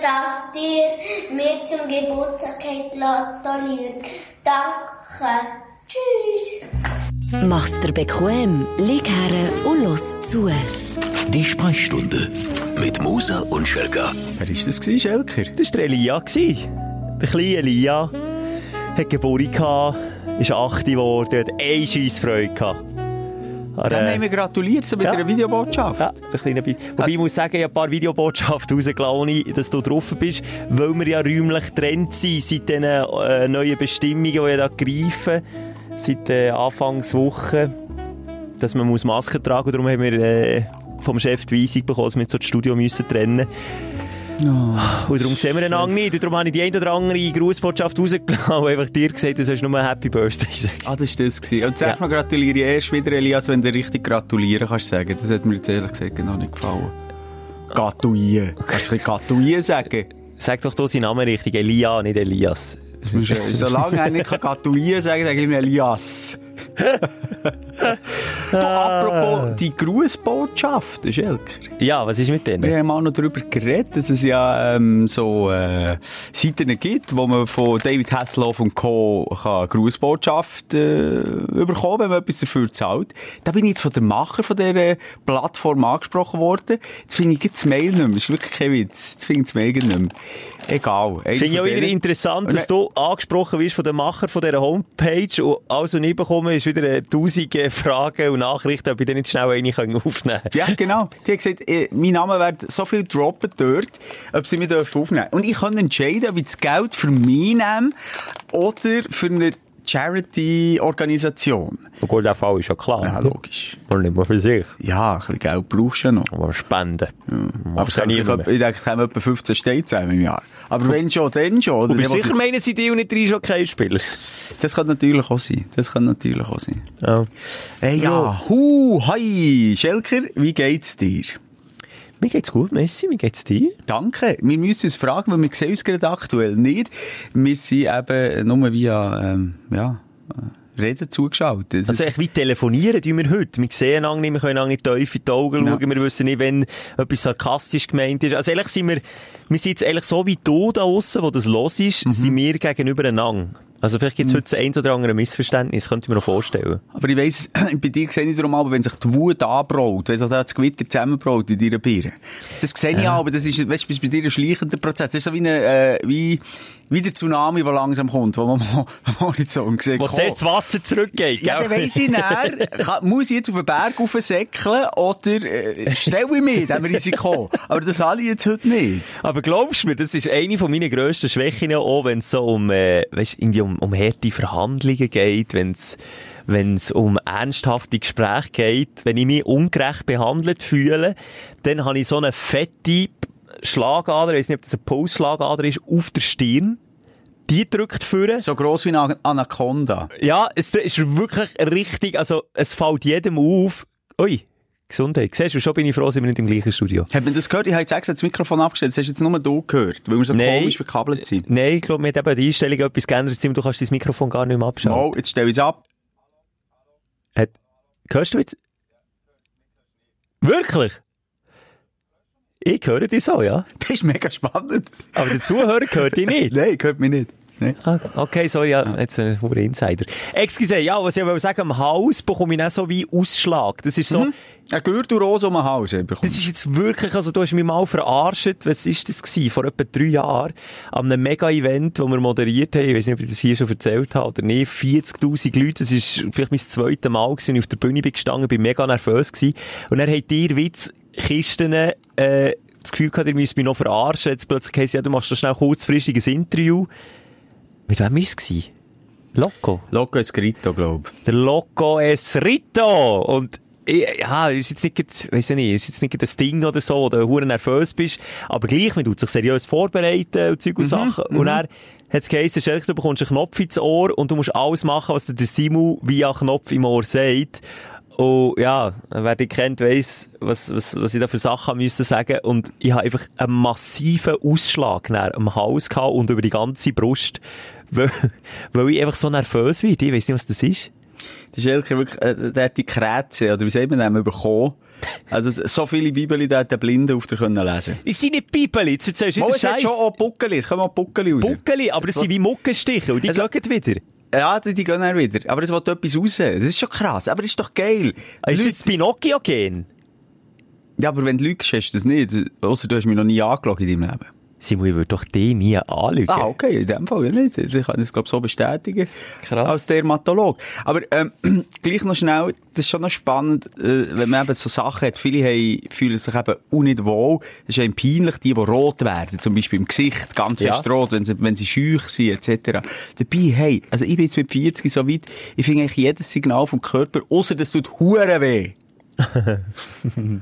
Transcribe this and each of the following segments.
dass ihr mir zum Geburtstag gratuliert. Danke. Tschüss. Mach's dir bequem, lieg her und los zu. Die Sprechstunde mit Musa und Schelga. Wer war das, gewesen, Schelker? Das war der Elia. Der kleine Elia. Hat Geburt gehabt, ist 8 geworden, hat eine Scheissfreude gehabt. Aber, Dann haben wir gratuliert so mit ja. einer Videobotschaft. Ja, ein kleiner Bi Wobei ich muss sagen, ich habe ein paar Videobotschaften rausgelassen, dass du drauf bist, weil wir ja räumlich getrennt sind seit den äh, neuen Bestimmungen, die ja da greifen, seit äh, Anfangswoche, dass man muss Masken tragen muss. Darum haben wir äh, vom Chef die Weisung bekommen, dass wir so das Studio müssen trennen Oh. Und darum sehen wir einander nicht. Und darum habe ich die eine oder andere Grußbotschaft rausgelassen und einfach dir gesagt, du sollst nur Happy Birthday sagen. Ah, das war das. Gewesen. Und zuerst ja. mal gratuliere ich erst wieder, Elias, wenn du richtig gratulieren kannst sagen. Das hat mir jetzt ehrlich gesagt genau nicht gefallen. Gratulieren. Kannst du Gratulieren sagen? Sag doch da seinen Namen richtig. Elia, nicht Elias. Solange er nicht gratulieren sagen, sage ich ihm Elias. du, apropos die Grußbotschaft, Schelker. Ja, was ist mit denen? Wir haben auch noch darüber geredet, dass es ja ähm, so äh, Seiten gibt, wo man von David Hasselhoff und Co. kann Grußbotschaft äh, bekommen wenn man etwas dafür zahlt. Da bin ich jetzt von dem Macher von dieser Plattform angesprochen worden. Jetzt finde ich das Mail nicht mehr. Das ist wirklich kein Witz. Jetzt finde ich das Mail nicht mehr. Egal. Finde ich auch wieder interessant, dass du angesprochen wirst von dem Macher von dieser Homepage und also nicht bekommen ist wieder tausende Fragen und Nachrichten, ob ich dann nicht schnell eine aufnehmen Ja, genau. Die hat gesagt, eh, mein Name wird so viel droppen dort, ob sie mich aufnehmen dürfen. Und ich kann entscheiden, ob ich das Geld für mich nehme oder für eine Charity-Organisation. Gut, der Fall ist ja klar. Ja, logisch. Und nicht mehr für sich. Ja, ein bisschen Geld brauchst du ja noch. Aber spenden. Ja. Aber kann ich, ich denke, es kommen etwa 15 Städte zusammen im Jahr. Aber wenn schon, dann schon. Oder? Du bist sicher, meinen sie die und nicht drei schon kein Spieler? Das kann natürlich auch sein. Das kann natürlich auch sein. Ja. Hey, ja. Hu, hi. Schelker, wie geht's dir? Mir geht's gut, Messi. Wie geht's dir? Danke. Wir müssen uns fragen, weil wir sehen uns gerade aktuell nicht. Wir sind eben nur via, ähm, ja, Reden zugeschaut. Das also echt wie telefonieren tun wir heute. Wir sehen einander nicht, wir können einander nicht tief in die Augen schauen, ja. wir wissen nicht, wenn etwas sarkastisch gemeint ist. Also ehrlich sind wir, wir sind jetzt ehrlich so wie du da aussen, wo das los ist, mhm. sind wir gegenüber einander. Also vielleicht gibt es heute ein oder andere Missverständnis, könnte ich mir noch vorstellen. Aber ich weiss, bei dir sehe ich darum aber, wenn sich die Wut anbraut, wenn sich das Gewitter zusammenbraut in deiner Birne. Das sehe ich ja. aber das ist, weißt, bei dir ein schleichender Prozess. Das ist so wie, eine, äh, wie, wie der Tsunami, der langsam kommt, wo man am Horizont sieht. Wo zuerst das Wasser zurückgeht. Ja, dann weiss ich näher, muss ich jetzt auf den Berg raufsäckeln oder äh, stelle ich mich dem Risiko. Aber das ich jetzt heute nicht. Aber glaubst du mir, das ist eine von meinen grössten Schwächen, auch wenn es so um, äh, weißt, irgendwie um, um harte Verhandlungen geht, wenn es wenn es um ernsthafte Gespräche geht, wenn ich mich ungerecht behandelt fühle, dann habe ich so eine fette Schlagader, ich weiß nicht, ob das eine Pulsschlagader ist, auf der Stirn. Die drückt führen. So gross wie eine Anaconda. Ja, es ist wirklich richtig, also, es fällt jedem auf. Ui. Gesundheit. Siehst du, schon bin ich froh, sind wir nicht im gleichen Studio. Hat man das gehört? Ich habe jetzt extra das Mikrofon abgestellt. Das hast du jetzt nur du gehört, weil wir so Nein. komisch verkabelt sind. Nein, ich glaube, mir hat eben die Einstellung etwas geändert. Du kannst dein Mikrofon gar nicht mehr abschalten. Oh, jetzt stell ich es ab. Hat... Hörst du jetzt? Wirklich? Ich höre dich so, ja. Das ist mega spannend. Aber der Zuhörer hört dich nicht. Nein, hört mich nicht. Nee. Ah, okay, sorry, ja, jetzt ein äh, Insider. Excuse, ja, was ich will sagen, am Hals bekomme ich auch so wie Ausschlag. Das ist so... Mhm. Ein Gürtelrose um den Hals bekommen. Das ist jetzt wirklich, also du hast mich mal verarscht, was ist das gewesen, vor etwa drei Jahren, an einem Mega-Event, das wir moderiert haben, ich weiß nicht, ob ich das hier schon erzählt habe oder nicht, 40'000 Leute, das ist vielleicht mein zweites Mal gewesen, ich auf der Bühne bin gestanden, bin mega nervös gewesen, und dann habt ihr Witz Kisten, äh, das Gefühl gehabt, ihr müsst mich noch verarschen, jetzt plötzlich heisst ja, du machst so schnell kurzfristiges Interview, mit wem war es? Loco? Loco Escrito, glaube ich. Der Loco Escrito! Und ja, ist jetzt nicht, weiss ich nicht, ist jetzt nicht das Ding oder so, wo du nervös bist, aber gleich, man tut sich seriös vorbereiten und Zeug und mhm, Sachen. Und er hat es geheißen, Schelke, du bekommst einen Knopf ins Ohr und du musst alles machen, was dir der Simu via Knopf im Ohr sagt. Und ja, wer dich kennt, weiss, was, was, was ich da für Sachen müssen sagen. Und ich habe einfach einen massiven Ausschlag am Hals gehabt und über die ganze Brust, weil, weil ich einfach so nervös bin. Ich weiss nicht, was das ist. Das ist wirklich, äh, der hat die Krätze, oder wie sagt man das, bekommen. Also, so viele Bibeli, da hat der Blinde auf der können lesen. Es sind nicht Bibeli, jetzt erzählst du wieder es Scheiß. schon auch Buckeli, es kommen auch Buckeli raus. Buckeli, aber das sind wie Muckenstiche und die Also- wieder. Ja, die, die gehen dann wieder. Aber es will etwas raus. Das ist schon krass. Aber das ist doch geil. Ist Leute- jetzt Pinocchio-Gen? ja, aber wenn du lügst, hast du das nicht. Ausser du hast mich noch nie angeschaut in deinem Leben. Simon, ich würde doch die nie anlügen. Ah, okay, in dem Fall ja nicht. Ich kann das, glaube so bestätigen. Krass. Als Dermatolog. Aber, ähm, gleich noch schnell, das ist schon noch spannend, äh, wenn man eben so Sachen hat. Viele haben, fühlen sich eben auch nicht wohl. Es ist einem peinlich, die, die rot werden. Zum Beispiel im Gesicht, ganz Ja. fest rot, wenn sie, wenn sie schüch sind, etc. Dabei, hey, also ich bin jetzt mit 40 so weit, ich finde eigentlich jedes Signal vom Körper, außer das tut hure weh.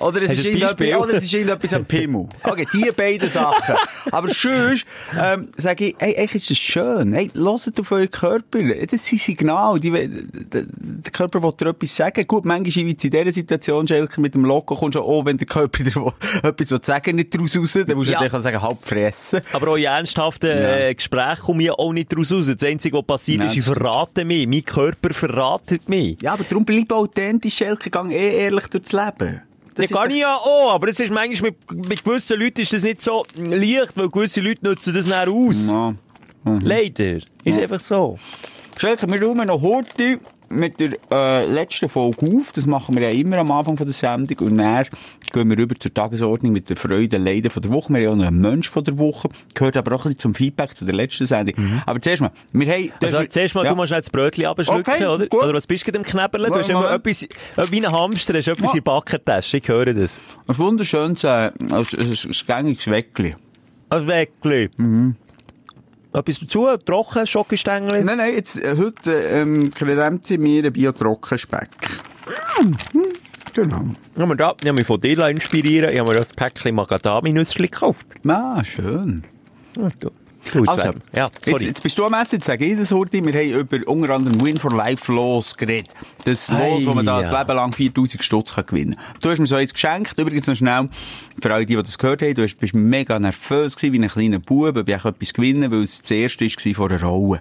Oder es, ist irgendetwas, oder es ist irgendetwas am Pimmel. Okay, die beiden Sachen. Aber sonst, ähm, sage ich, hey, eigentlich ist das schön. Hey, hört auf euren Körper. Das sind Signale. Die, der, der Körper will dir etwas sagen. Gut, manchmal in dieser Situation, Schelker, mit dem Loco, kommst du auch, wenn der Körper dir etwas will sagen nicht daraus raus, dann musst du Ja. ja. dann sagen, halb fressen. Aber auch in ernsthaften äh, Gesprächen komme ich auch nicht daraus raus. Das Einzige, was passiert ist, ich verrate mich. Mein Körper verratet mich. Ja, aber darum bleib authentisch, Schelker, gang eh ehrlich durchs Leben. Das ja, kann doch- ich ja auch, aber es ist manchmal mit, mit gewissen Leuten ist das nicht so leicht, weil gewisse Leute nutzen das dann aus. Ja. Leider. Ist einfach so. Schelke, wir räumen noch heute mit der äh, letzten Folge auf. Das machen wir ja immer am Anfang von der Sendung. Und dann gehen wir rüber zur Tagesordnung mit der Freude, Leiden von der Woche. Wir haben ja auch noch einen Mensch von der Woche. Gehört aber auch ein bisschen zum Feedback zu der letzten Sendung. Aber zuerst mal, wir haben... Mhm. Also, zuerst mal, ja. du musst jetzt das Brötchen abschlucken, Okay, oder? gut. Oder was bist du im Knäberle? Du hast immer etwas, äh, wie ein Hamster, hast etwas Ja. in Backentasche. Ich höre das. Ein wunderschönes, äh, ein, ein, ein gängiges Weckli. Ein Weckli. Mhm. Etwas dazu? Trocken, Schokostängel? Nein, nein, jetzt, äh, heute, ähm, kredenzt sie mir einen Bio-Trockenspeck. Mm, Genau. Ja, mir da, ich habe mich von dir inspirieren. Ich habe mir das Päckchen Macadamia-Nüsse gekauft. Ah, schön. Ja, Also, ja, jetzt, jetzt bist du am Essen, jetzt sage ich das heute. Wir haben über unter anderem Win for Life Los geredet. Das Los, wo man da Ei, das ja. Leben lang 4000 Stutz kann gewinnen kann. Du hast mir so eins geschenkt. Übrigens noch schnell, für alle, die, die das gehört haben, du bist mega nervös gewesen, wie ein kleiner Bub, ob ich etwas gewinnen, weil es das erste war von einer Rolle.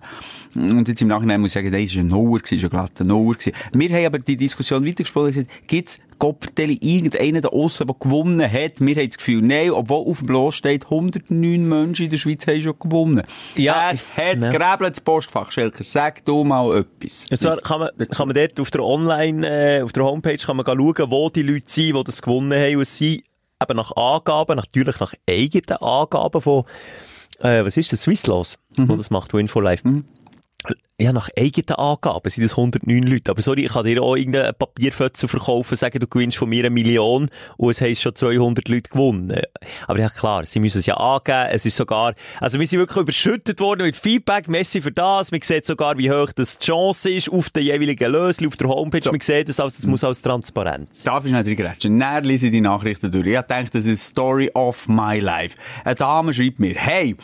Und jetzt im Nachhinein muss ich sagen, das war ein Nuller, gewesen, ein glatter Nuller. gewesen. Wir haben aber die Diskussion weitergesprochen und gesagt, gibt's Gottverdeli irgendeinen da aussen, der gewonnen hat? Wir haben das Gefühl, nein, obwohl auf dem Bloß steht, 109 Menschen in der Schweiz haben schon gewonnen. Ja, es hat ja. gerebelt, das Postfach, Schelker. Sag du mal etwas. Und zwar kann man, kann man dort auf der Online, äh, auf der Homepage kann man schauen, wo die Leute sind, die das gewonnen haben. Und es sind eben nach Angaben, natürlich nach eigenen Angaben von, äh, was ist das, Swisslos, wo das macht, wo Infolife. Ja, nach eigenen Angaben sind das 109 Leute. Aber sorry, ich kann dir auch irgendein Papierfötzel verkaufen, sagen, du gewinnst von mir eine Million und es haben schon 200 Leute gewonnen. Aber ja, klar, sie müssen es ja angeben. Es ist sogar, also wir sind wirklich überschüttet worden mit Feedback. Messi für das. Man sieht sogar, wie hoch das die Chance ist auf den jeweiligen Lösli, auf der Homepage. So. Man sieht das, also das muss als Transparenz. Darf ich nicht reingrätschen? Dann lese die Nachrichten durch. Ich denke, das ist Story of my life. Eine Dame schreibt mir, hey,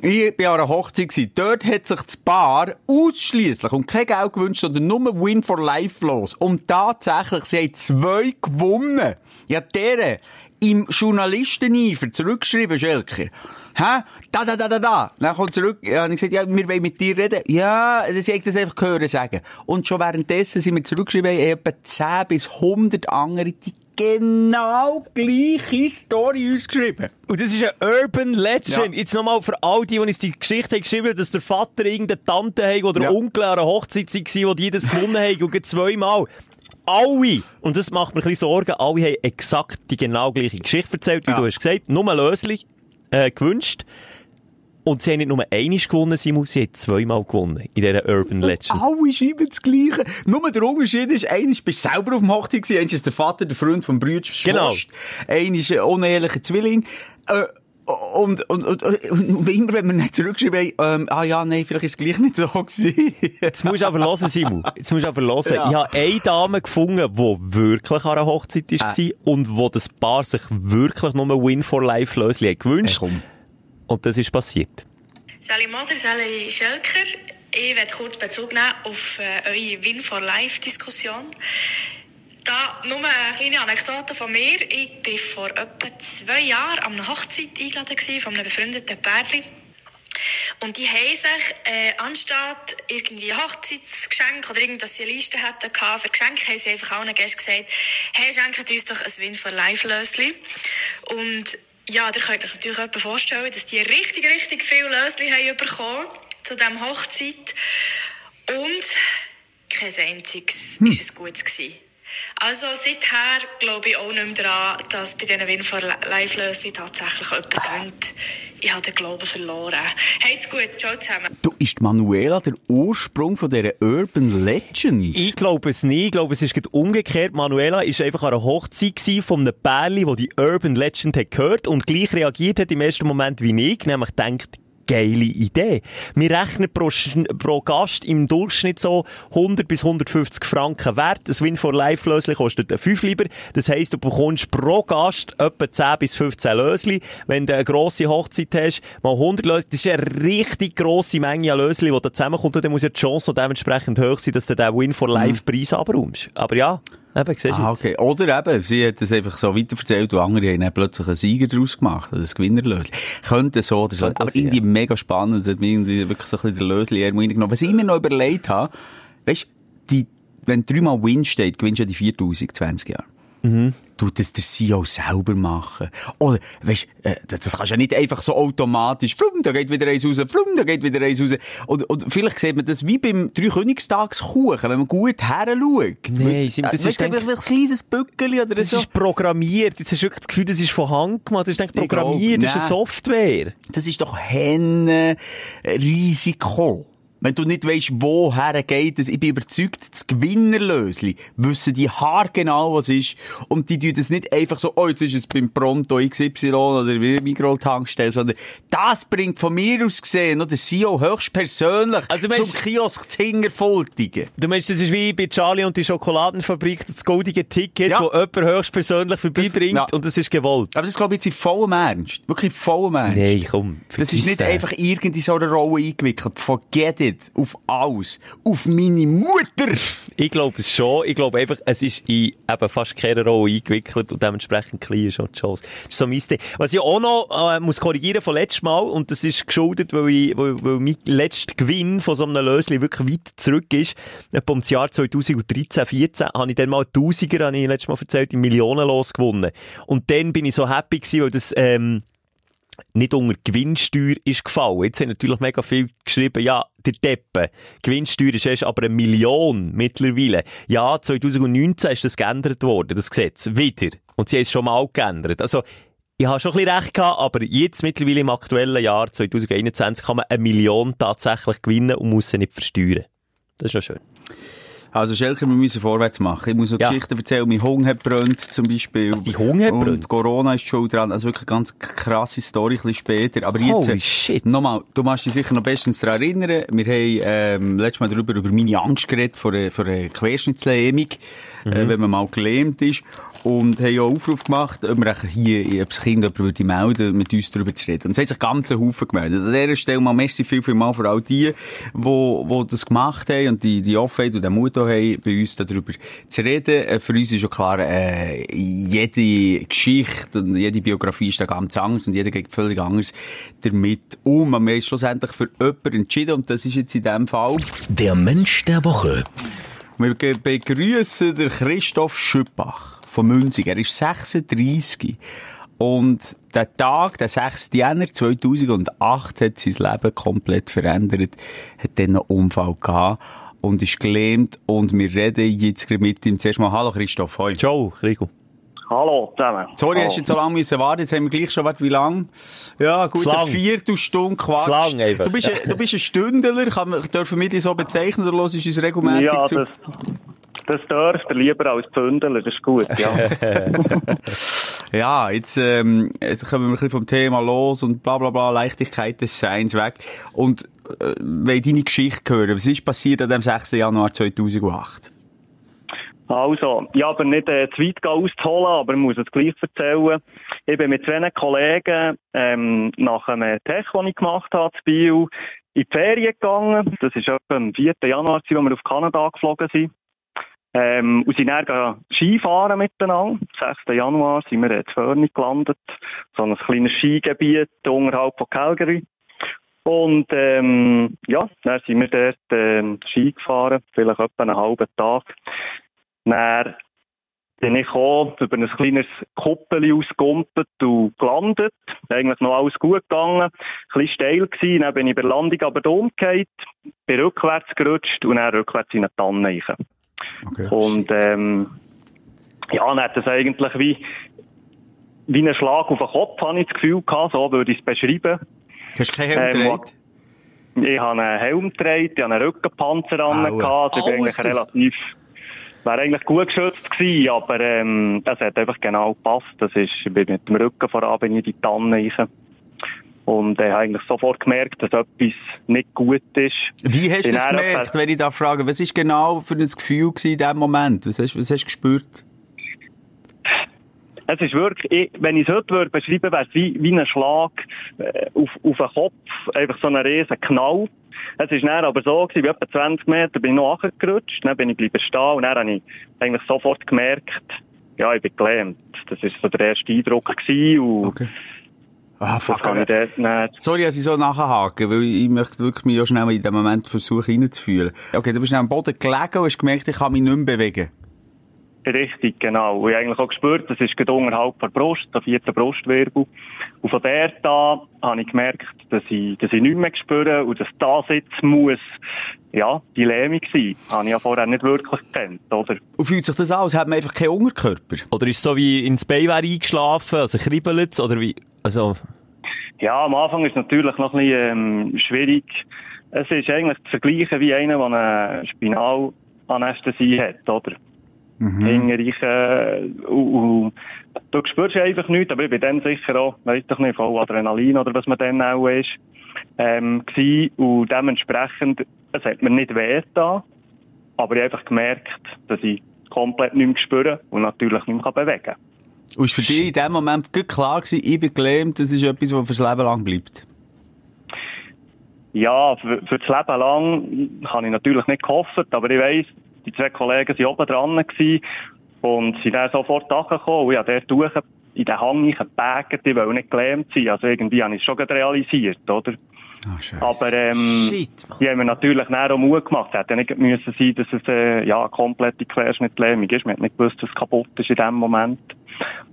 ich bin an einer Hochzeit gewesen. Dort hat sich das Paar ausschliesslich und kein Geld gewünscht, sondern nur Win for Life los. Und tatsächlich, sie haben zwei gewonnen. Ja, deren im Journalisteneifer zurückgeschrieben, Schelker. Hä? Da, da, da, da, da. Dann kommt zurück, ja, und ich gesagt, ja, wir wollen mit dir reden. Ja, sie hat das einfach gehört sagen. Und schon währenddessen sind wir zurückgeschrieben, haben etwa 10 bis 100 andere, die genau gleiche Story uns geschrieben. Und das ist ein Urban Legend. Ja. Jetzt nochmal für all die, die uns die Geschichte haben geschrieben dass der Vater irgendeine Tante hat oder Ja. Onkel an einer Hochzeit war, die das gewonnen haben, und zweimal. Alle, und das macht mir ein bisschen Sorgen, alle haben exakt die genau gleiche Geschichte erzählt, wie Ja. du hast gesagt, nur löslich äh, gewünscht. Und sie haben nicht nur einmal gewonnen, Simon, sie haben zweimal gewonnen in dieser Urban Legend. Alle schreiben das Gleiche. Nur der Unterschied ist, eines bist du selber auf dem Hochzeit gewesen, eines ist der Vater, der Freund vom Brüder, Genau. Einer ist ein unehrlicher Zwilling. Äh, und, und, und, und immer, wenn wir nicht zurückschreiben, ähm, ah ja, nein, vielleicht ist es gleich nicht so gewesen. Jetzt musst du aber hören, Simon. Jetzt musst du aber hören. Ja. Ich habe eine Dame gefunden, die wirklich an einer Hochzeit war Äh. und wo das Paar sich wirklich nur Win for Life Lösli hat gewünscht. Komm. Und das ist passiert. Sally Moser, Sally Schelker. Ich werde kurz Bezug nehmen auf äh, eure Win for Life Diskussion. Da nur eine kleine Anekdote von mir. Ich war vor etwa zwei Jahren an einer Hochzeit eingeladen von einem befreundeten Pärchen. Und die haben sich, äh, anstatt irgendwie Hochzeitsgeschenk oder irgendwas sie eine Liste hatten für Geschenke, haben sie einfach allen Gästen gesagt, hey, schenkt uns doch ein Win for Life Lösli. Und ja, ihr könnt euch natürlich etwa vorstellen, dass die richtig, richtig viel Lösli haben bekommen zu diesem Hochzeit. Und kein einziges Hm. ist es gut gewesen. Also seither glaube ich auch nicht mehr daran, dass bei diesen Win for Life Lösli tatsächlich jemand gewinnt. Ich habe den Glauben verloren. Heit's gut, ciao zusammen. Du, ist Manuela der Ursprung von dieser Urban Legend? Ich glaube es nicht. Ich glaube, es ist gerade umgekehrt. Manuela ist einfach an einer Hochzeit von einem Pärli, wo die Urban Legend hat gehört und gleich reagiert hat im ersten Moment wie ich, nämlich denkt, geile Idee. Wir rechnen pro, pro Gast im Durchschnitt so 100 bis 150 Franken wert. Das Win for Life Lösli kostet 5 lieber. Das heisst, du bekommst pro Gast etwa 10 bis 15 Lösli. Wenn du eine grosse Hochzeit hast, mal 100 Lösli. Das ist eine richtig grosse Menge an Lösli, die da zusammenkommt. Und dann muss ja die Chance dementsprechend hoch sein, dass du den Win for Life Preis abräumst. Aber ja, eben, siehst Ah, okay. Oder eben, sie hat das einfach so weiterverzählt und andere haben dann plötzlich einen Sieger daraus gemacht, ein Gewinnerlösli. Könnte so oder so. Könnte Aber sein, irgendwie mega spannend, hat mir irgendwie wirklich so ein bisschen der Lösli reingenommen. Was ich mir noch überlegt habe, weißt, die, wenn dreimal Win steht, gewinnst du ja die 4000, 20 Jahre. Mhm. Du, das der CEO selber machen. Oder, weißt, äh, das das kannst du ja nicht einfach so automatisch, flum, da geht wieder eins raus, flum, da geht wieder eins raus. Und, und vielleicht sieht man das wie beim Dreikönigstagskuchen, wenn man gut her schaut. Nein, das Äh, ist du, denk- ein kleines Bückeli oder Das so. ist programmiert. Jetzt hast du wirklich das Gefühl, das ist von Hand gemacht. Das ist programmiert. glaub, Das ist eine. Software. Das ist doch Henne Risiko. Wenn du nicht weisst, woher geht es, ich bin überzeugt, das Gewinnerlösli wissen die haargenau, was ist. Und die tun das nicht einfach so, oh, jetzt ist es beim Pronto XY oder wie Mikro-Tankstelle, sondern das bringt von mir aus gesehen noch der CEO höchstpersönlich Also, zum meinst- Kiosk zu Hingerfoltigen. Du meinst, das ist wie bei Charlie und die Schokoladenfabrik, das goldige Ticket, Ja. wo jemand höchstpersönlich vorbeibringt ja. und das ist gewollt. Aber das glaube ich jetzt in vollem Ernst. Wirklich in vollem Ernst. Nein, komm. Das ist nicht den. einfach irgendwie so eine Rolle eingewickelt. Forget it. Auf alles. Auf meine Mutter. Ich glaube es schon. Ich glaube einfach, es ist in eben fast keine Rolle eingewickelt und dementsprechend klein ist auch die Chance. Das ist so mein Ding. Was ich auch noch äh, muss korrigieren von letztem Mal, und das ist geschuldet, weil, ich, weil, weil mein letzter Gewinn von so einem Lösli wirklich weit zurück ist. Etwa um das Jahr 2013, 14 habe ich dann mal Tausiger, habe ich letztes Mal erzählt, in Millionenlos gewonnen. Und dann bin ich so happy gewesen, weil das... Ähm, nicht unter Gewinnsteuer ist gefallen. Jetzt haben natürlich mega viel geschrieben, ja, der Deppe. Gewinnsteuer ist erst aber eine Million mittlerweile. Ja, 2019 ist das geändert worden, das Gesetz. Wieder. Und sie haben es schon mal geändert. Also, ich habe schon ein bisschen recht gehabt, aber jetzt mittlerweile im aktuellen Jahr 2021 kann man eine Million tatsächlich gewinnen und muss sie nicht versteuern. Das ist noch schön. Also, Schelker, wir müssen vorwärts machen. Ich muss noch Ja. Geschichten erzählen. Mein Hund hat brennt, zum Beispiel. Was, die Hund hat Und brennt? Corona ist schon dran. Also wirklich ganz krasse Story, ein bisschen später. Aber jetzt, Holy äh, shit. nochmal, du musst dich sicher noch bestens daran erinnern. Wir haben, ähm, letztes Mal darüber, über meine Angst geredet vor einer, vor einer Querschnittslähmung, Mhm. äh, wenn man mal gelähmt ist. Und haben einen Aufruf gemacht, ob wir hier, ob das Kind jemand würde melden, mit uns darüber zu reden. Und es haben sich ganz Haufen gemeldet. An dieser Stelle mal merci viel, viel mal für all die, die, die das gemacht haben und die, die Offenheit und den Mut auch haben, bei uns darüber zu reden. Äh, Für uns ist schon klar, äh, jede Geschichte und jede Biografie ist da ganz anders und jeder geht völlig anders damit um. Aber wir haben schlussendlich für jemanden entschieden und das ist jetzt in dem Fall Der Mensch der Woche. wir begrüßen den Christoph Schüppach von Münzig. Er ist 36. Und der Tag, der 6. Jänner 2008, hat sein Leben komplett verändert. Hat dann einen Unfall gehabt und ist gelähmt. Und wir reden jetzt gerade mit ihm. Zuerst mal, hallo Christoph, hoi. Ciao, Rico. Hallo zusammen. Sorry, Hallo. hast du jetzt so lange müssen warten. Jetzt haben wir gleich schon, warte, wie lang? Ja, gut, eine Viertelstunde Quatsch. Zu lang einfach. Du bist, ein- du bist ein Stündler. Kann, dürfen wir dich so bezeichnen oder hörst du uns regelmässig Ja, zu? das, das dürft ihr lieber als Zündeln, das ist gut, ja. Ja, jetzt, ähm, jetzt kommen wir ein bisschen vom Thema los und bla bla bla, Leichtigkeit des Seins weg. Und äh, wenn deine Geschichte hören, was ist passiert an dem 6. Januar 2008? Also, ich aber nicht äh, zu weit auszuholen, aber ich muss es gleich erzählen. Ich bin mit zwei Kollegen ähm, nach einem Tech, den ich gemacht habe, zu Biel, in die Ferien gegangen. Das war etwa am 4. Januar, als wir auf Kanada geflogen sind. Ähm, und sind dann Skifahren miteinander. Am 6. Januar sind wir in Förni gelandet. So ein kleines Skigebiet unterhalb von Calgary. Und ähm, ja, dann sind wir dort ähm, Ski gefahren, vielleicht etwa einen halben Tag. Dann bin ich auch über ein kleines Kuppel ausgegumpelt und gelandet. Eigentlich noch alles gut gegangen. Ein bisschen steil gewesen. Dann bin ich bei der Landung aber umgekehrt, bin rückwärts gerutscht und dann rückwärts in eine Tanne rein. Okay. Und ähm, ja, dann hat das eigentlich wie, wie einen Schlag auf den Kopf, habe ich das Gefühl gehabt, so würde ich es beschreiben. Hast du keinen Helm Ähm? Ich habe einen Helm getragen, ich habe einen Rückenpanzer an, Aua. gehabt, also ich bin Oh, eigentlich das- relativ, wäre eigentlich gut geschützt gewesen, aber ähm, das hat einfach genau gepasst. Das ist, ich bin mit dem Rücken voran bin ich in die Tanne rein. Und äh, habe eigentlich sofort gemerkt, dass etwas nicht gut ist. Wie hast du das gemerkt, wenn ich da frage? Was ist genau für ein Gefühl in diesem Moment? Was hast, was hast du gespürt? Es ist wirklich, ich, wenn ich es heute würde beschreiben, wäre es wie, wie ein Schlag äh, auf, auf den Kopf, einfach so ein riesen Knall. Es ist dann aber so gewesen, wie etwa 20 Meter bin ich noch runtergerutscht, dann bin ich bleiben stehen und dann habe ich eigentlich sofort gemerkt, ja, ich bin gelähmt. Das war so der erste Eindruck gewesen und Okay. Ah, das fuck. kann ich dort nicht. Sorry, dass ich so nachhaken, weil ich möchte wirklich mich auch schnell in dem Moment versuchen reinzufühlen. Okay, du bist am Boden gelegen und hast gemerkt, ich kann mich nicht mehr bewegen. Richtig, genau. Und ich habe eigentlich auch gespürt, das ist gerade unterhalb der Brust, der vierten Brustwirbel. Und von der da habe ich gemerkt, dass ich, dass ich nichts mehr spüre und dass das jetzt muss, ja, die Lähmung sein. Habe ich ja vorher nicht wirklich gekannt, oder? Und fühlt sich das an, als hätte man einfach keinen Unterkörper? Oder ist es so wie ins Bein wäre eingeschlafen, also kribbelt oder wie, also, Ja, am Anfang ist es natürlich noch ein bisschen ähm, schwierig. Es ist eigentlich zu vergleichen wie einer, der eine Spinalanästhesie hat, oder? Mhm. äh, und, und, du spürst einfach nichts, aber ich bin dann sicher auch, weiss doch nicht, voll Adrenalin oder was man dann auch ist, ähm, gewesen. Und dementsprechend, es hat mir nicht weh getan, aber ich habe einfach gemerkt, dass ich komplett nichts spüre und natürlich nicht mehr bewegen kann. Und ist für dich in dem Moment gut klar gewesen, ich bin gelähmt, das ist etwas, was fürs Leben lang bleibt? Ja, für, für das Leben lang habe ich natürlich nicht gehofft, aber ich weiss, die zwei Kollegen waren oben dran gewesen und sind dann sofort nachgekommen und ich habe dort durch in den Hang gebägt, die wollen nicht gelähmt sein. Also irgendwie habe ich es schon realisiert, oder? Ah, scheiße. Aber ähm, Shit, die haben mir natürlich dann auch Mut gemacht. Es hätte nicht müssen sein, dass es äh, ja, eine komplette Querschnittlähmung ist. Man hat nicht gewusst, dass es kaputt ist in dem Moment.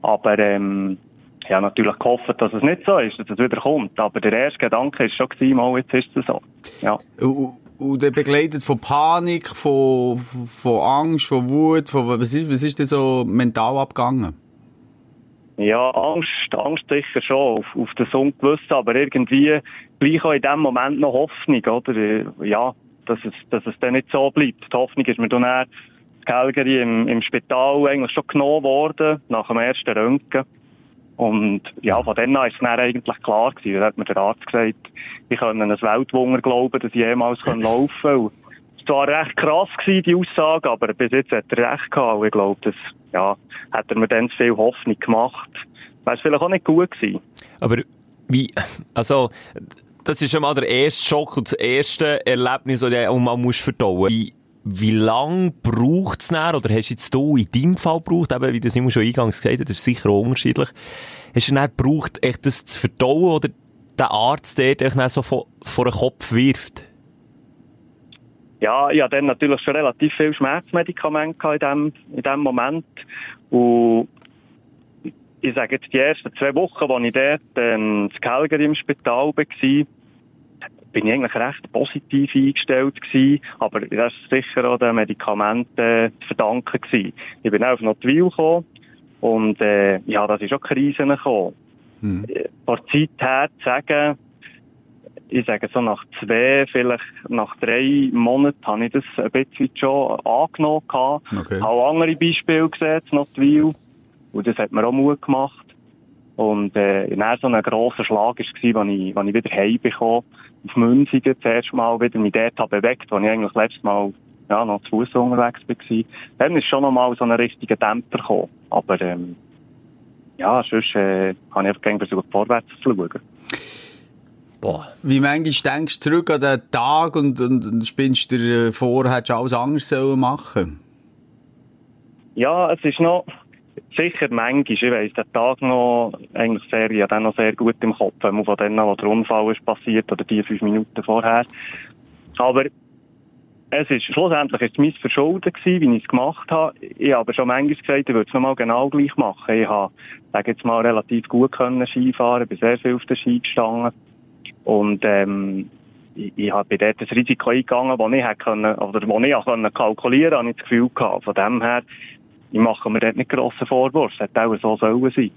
Aber ähm, ich habe natürlich gehofft, dass es nicht so ist, dass es wieder kommt. Aber der erste Gedanke war schon, gewesen, mal, jetzt ist es so. Ja. Und, und dann begleitet von Panik, von, von Angst, von Wut, von, was ist, was ist denn so mental abgegangen? Ja, Angst, Angst sicher schon auf, auf das Ungewissen, aber irgendwie gleich auch in dem Moment noch Hoffnung, oder? Äh, Ja, dass es, dass es dann nicht so bleibt. Die Hoffnung ist mir dann eher Calgary im, im Spital eigentlich schon genommen worden, nach dem ersten Röntgen. Und ja, von dann an ist es dann eigentlich klar gewesen. Da hat mir der Arzt gesagt, ich kann an ein Weltwunder glauben, dass ich jemals laufen kann. Und Es war recht krass gewesen, die Aussage, aber bis jetzt hat er recht gehabt. Ich glaube, das, ja, hat er mir dann zu viel Hoffnung gemacht. Wäre es vielleicht auch nicht gut gewesen. aber wie, also, das ist schon mal der erste Schock und das erste Erlebnis, das du mal musst verdauen. Wie, wie lang braucht's näher, oder hast jetzt du in deinem Fall gebraucht, eben, wie das immer schon eingangs gesagt hat, das ist sicher auch unterschiedlich, hast du dann gebraucht, echt das zu verdauen, oder der Arzt, der dich dann so vor, vor den Kopf wirft? Ja, ich hatte dann natürlich schon relativ viel Schmerzmedikamente gehabt in dem, in dem Moment. Und ich sage jetzt, die ersten zwei Wochen, als ich dort ähm, in Calgary im Spital war, bin ich eigentlich recht positiv eingestellt gewesen. Aber das ist sicher auch den Medikamenten zu verdanken gewesen. Ich bin auch auf Notwil gekommen. Und, äh, ja, das ist auch Krisen gekommen. Äh, Vor Zeit her zu sagen, ich sage so nach zwei, vielleicht nach drei Monaten habe ich das ein bisschen schon angenommen. Okay. Habe auch andere Beispiele gesehen, Notwil. Und das hat mir auch Mut gemacht. Und, äh, dann so ein grosser Schlag war, als ich, als ich wieder heimbekomme, auf Münzigen, zuerst mal wieder mich dort habe bewegt, wo ich eigentlich letztes Mal, ja, noch zu Fuß unterwegs war. Dann ist schon noch mal so ein richtiger Dämpfer gekommen. Aber, ähm, ja, sonst, äh, habe ich einfach versucht, vorwärts zu schauen. Boah. Wie manchmal denkst du zurück an den Tag und, und, und spinnst dir äh, vor, hättest du alles anders sollen machen Ja, es ist noch, sicher manchmal, ich weiss, den Tag noch, eigentlich sehr, ja, dann noch sehr gut im Kopf, wenn man von denen, wo der Unfall ist passiert, oder die fünf Minuten vorher. Aber es ist, schlussendlich ist es mein Verschulden gewesen, wie ich es gemacht habe. Ich habe aber schon manchmal gesagt, ich würde es nochmal genau gleich machen. Ich habe, sage jetzt mal, relativ gut können Skifahren, bin sehr viel auf den Ski gestanden. Und, ähm, ich, ich habe dort das Risiko eingegangen, das ich hätte können, oder das ich auch können kalkulieren, habe ich das Gefühl gehabt. Von dem her, ich mache mir dort nicht grossen Vorwurf. Es hätte auch so sollen sein.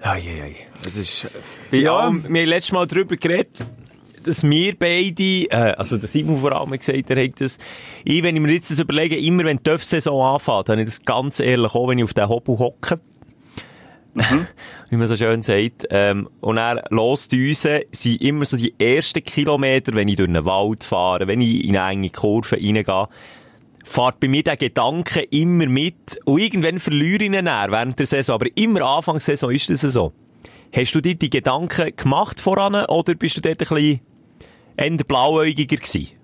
Eieiei. Das ist, bei Ja. allem, wir haben letztes Mal darüber geredet, dass wir beide, äh, also der Simon vor allem gesagt, er hat das, ich, wenn ich mir jetzt das überlege, immer wenn die Töpfsaison anfängt, dann habe ich das ganz ehrlich auch, wenn ich auf den Hobel hocke. Wie man so schön sagt. Ähm, und dann los düsen sind immer so die ersten Kilometer, wenn ich durch einen Wald fahre, wenn ich in eine enge Kurve reingehe, fährt bei mir der Gedanke immer mit und irgendwann verliere ich ihn dann während der Saison. Aber immer Anfang der Saison ist das so. Hast du dir die Gedanken gemacht voran oder bist du dort ein bisschen eher blauäugiger gewesen?